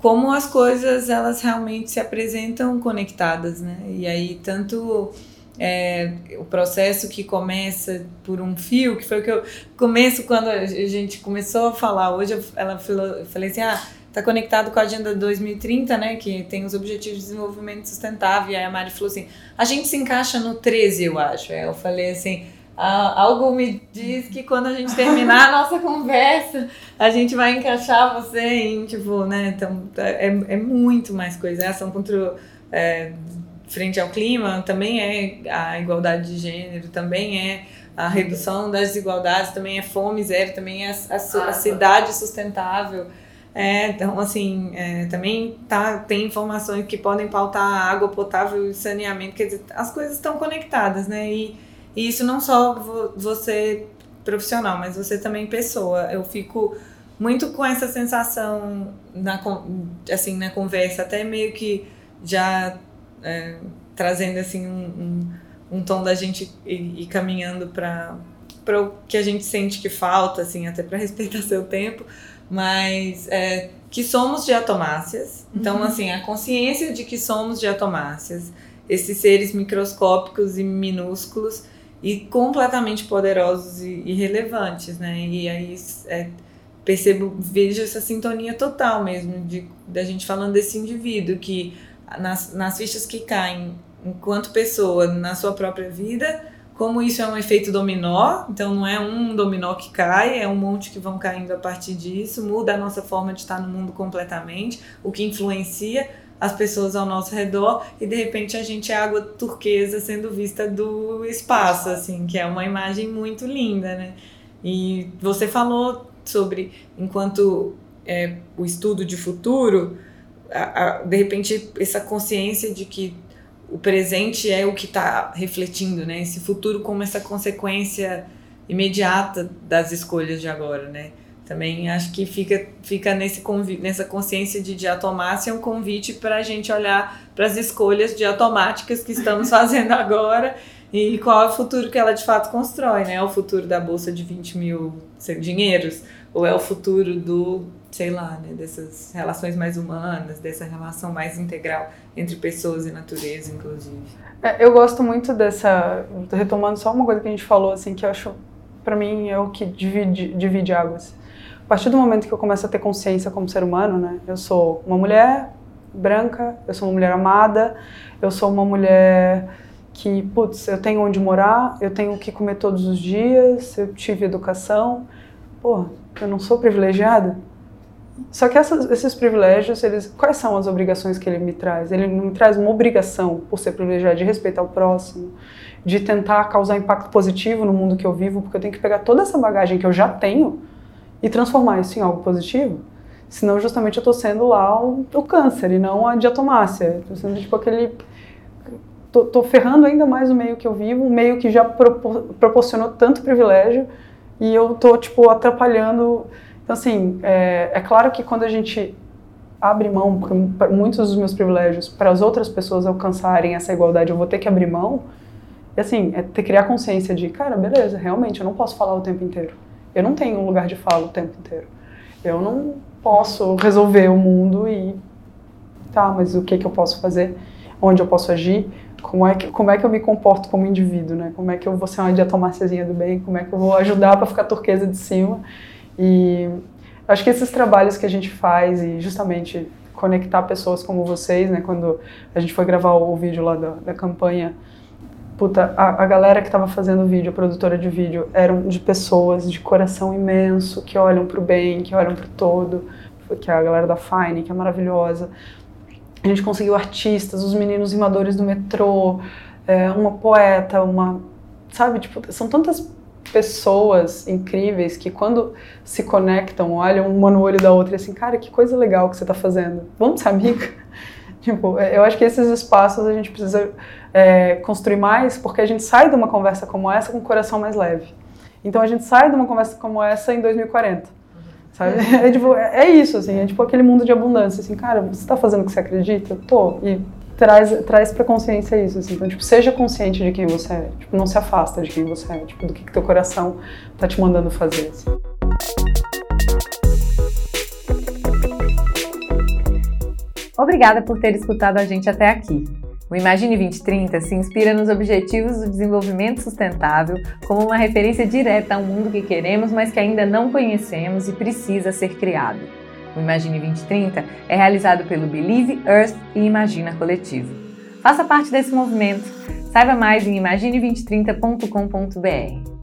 como as coisas, elas realmente se apresentam conectadas, né? E aí, tanto é, o processo que começa por um fio, que foi o que eu começo quando a gente começou a falar. Hoje, eu, ela falou, eu falei assim, ah, tá conectado com a agenda 2030, né, que tem os objetivos de desenvolvimento sustentável, e aí a Mari falou assim, a gente se encaixa no 13, eu acho, eu falei assim, ah, algo me diz que quando a gente terminar a nossa conversa, a gente vai encaixar você em, tipo, né, então é, é muito mais coisa, é ação contra é, frente ao clima também é a igualdade de gênero, também é a redução das desigualdades, também é fome zero, também é a, a, a cidade sustentável. É, então, assim, é, também tá, tem informações que podem pautar água potável e saneamento, quer dizer, as coisas estão conectadas, né? E, e isso não só você profissional, mas você também pessoa. Eu fico muito com essa sensação na, assim, na conversa, até meio que já é, trazendo assim um, um, um, tom da gente ir caminhando para o que a gente sente que falta, assim, até para [laughs] respeitar seu tempo, mas é, que somos diatomáceas. Então, uhum. assim, a consciência de que somos diatomáceas, esses seres microscópicos e minúsculos e completamente poderosos e, e relevantes, né? E aí é, percebo, vejo essa sintonia total mesmo de da gente falando desse indivíduo que nas, nas fichas que caem enquanto pessoa na sua própria vida, como isso é um efeito dominó, então não é um dominó que cai, é um monte que vão caindo a partir disso, muda a nossa forma de estar no mundo completamente, o que influencia as pessoas ao nosso redor e de repente a gente é água turquesa sendo vista do espaço, assim, que é uma imagem muito linda, né? E você falou sobre enquanto é, o estudo de futuro, a, a, de repente essa consciência de que o presente é o que está refletindo, né? Esse futuro como essa consequência imediata das escolhas de agora, né? Também acho que fica, fica nesse nessa consciência de diatomácia um convite para a gente olhar para as escolhas diatomáticas que estamos [laughs] fazendo agora e qual é o futuro que ela de fato constrói, né? É o futuro da bolsa de 20 mil dinheiros ou é o futuro do, sei lá, né, dessas relações mais humanas, dessa relação mais integral entre pessoas e natureza, inclusive. É, eu gosto muito dessa, retomando só uma coisa que a gente falou, assim, que eu acho, para mim, é o que divide, divide águas a partir do momento que eu começo a ter consciência como ser humano, né? Eu sou uma mulher branca, eu sou uma mulher amada, eu sou uma mulher que, putz, eu tenho onde morar, eu tenho o que comer todos os dias, eu tive educação. Pô, eu não sou privilegiada? Só que essas, esses privilégios, eles, quais são as obrigações que ele me traz? Ele não me traz uma obrigação, por ser privilegiado, de respeitar o próximo, de tentar causar impacto positivo no mundo que eu vivo, porque eu tenho que pegar toda essa bagagem que eu já tenho e transformar isso em algo positivo. Senão, justamente, eu estou sendo lá o, o, câncer e não a diatomácia. Estou sendo tipo aquele. Estou ferrando ainda mais o meio que eu vivo, um meio que já propor, proporcionou tanto privilégio e eu estou, tipo, atrapalhando. Então, assim, é, é claro que quando a gente abre mão, muitos dos meus privilégios, para as outras pessoas alcançarem essa igualdade, eu vou ter que abrir mão. E assim, é ter criar consciência de, cara, beleza, realmente, eu não posso falar o tempo inteiro. Eu não tenho um lugar de fala o tempo inteiro. Eu não posso resolver o mundo e tá, mas o que que eu posso fazer? Onde eu posso agir? Como é que, como é que eu me comporto como indivíduo, né? Como é que eu vou ser uma diatomáciazinha do bem? Como é que eu vou ajudar para ficar turquesa de cima? E acho que esses trabalhos que a gente faz e justamente conectar pessoas como vocês, né? Quando a gente foi gravar o vídeo lá da, da campanha puta, a, a galera que estava fazendo vídeo, a produtora de vídeo, eram de pessoas de coração imenso, que olham pro bem, que olham pro todo, que é a galera da Fine, que é maravilhosa. A gente conseguiu artistas, os meninos rimadores do metrô, é, uma poeta, uma. Sabe, tipo, são tantas pessoas incríveis que quando se conectam, olham uma no olho da outra e assim, cara, que coisa legal que você está fazendo. Vamos ser amiga? [laughs] tipo, eu acho que esses espaços a gente precisa é, construir mais, porque a gente sai de uma conversa como essa com o coração mais leve. Então a gente sai de uma conversa como essa em 2040. Sabe? [laughs] É, tipo, é, é isso, assim, é tipo aquele mundo de abundância, assim, cara, você está fazendo o que você acredita? Tô. E traz, traz pra consciência isso, assim. Então, tipo, seja consciente de quem você é. Tipo, não se afasta de quem você é. Tipo, do que, que teu coração tá te mandando fazer, assim. Obrigada por ter escutado a gente até aqui. O Imagine 2030 se inspira nos Objetivos do Desenvolvimento Sustentável como uma referência direta ao mundo que queremos, mas que ainda não conhecemos e precisa ser criado. O Imagine 2030 é realizado pelo Believe Earth e Imagina Coletivo. Faça parte desse movimento. Saiba mais em imagine2030.com.br.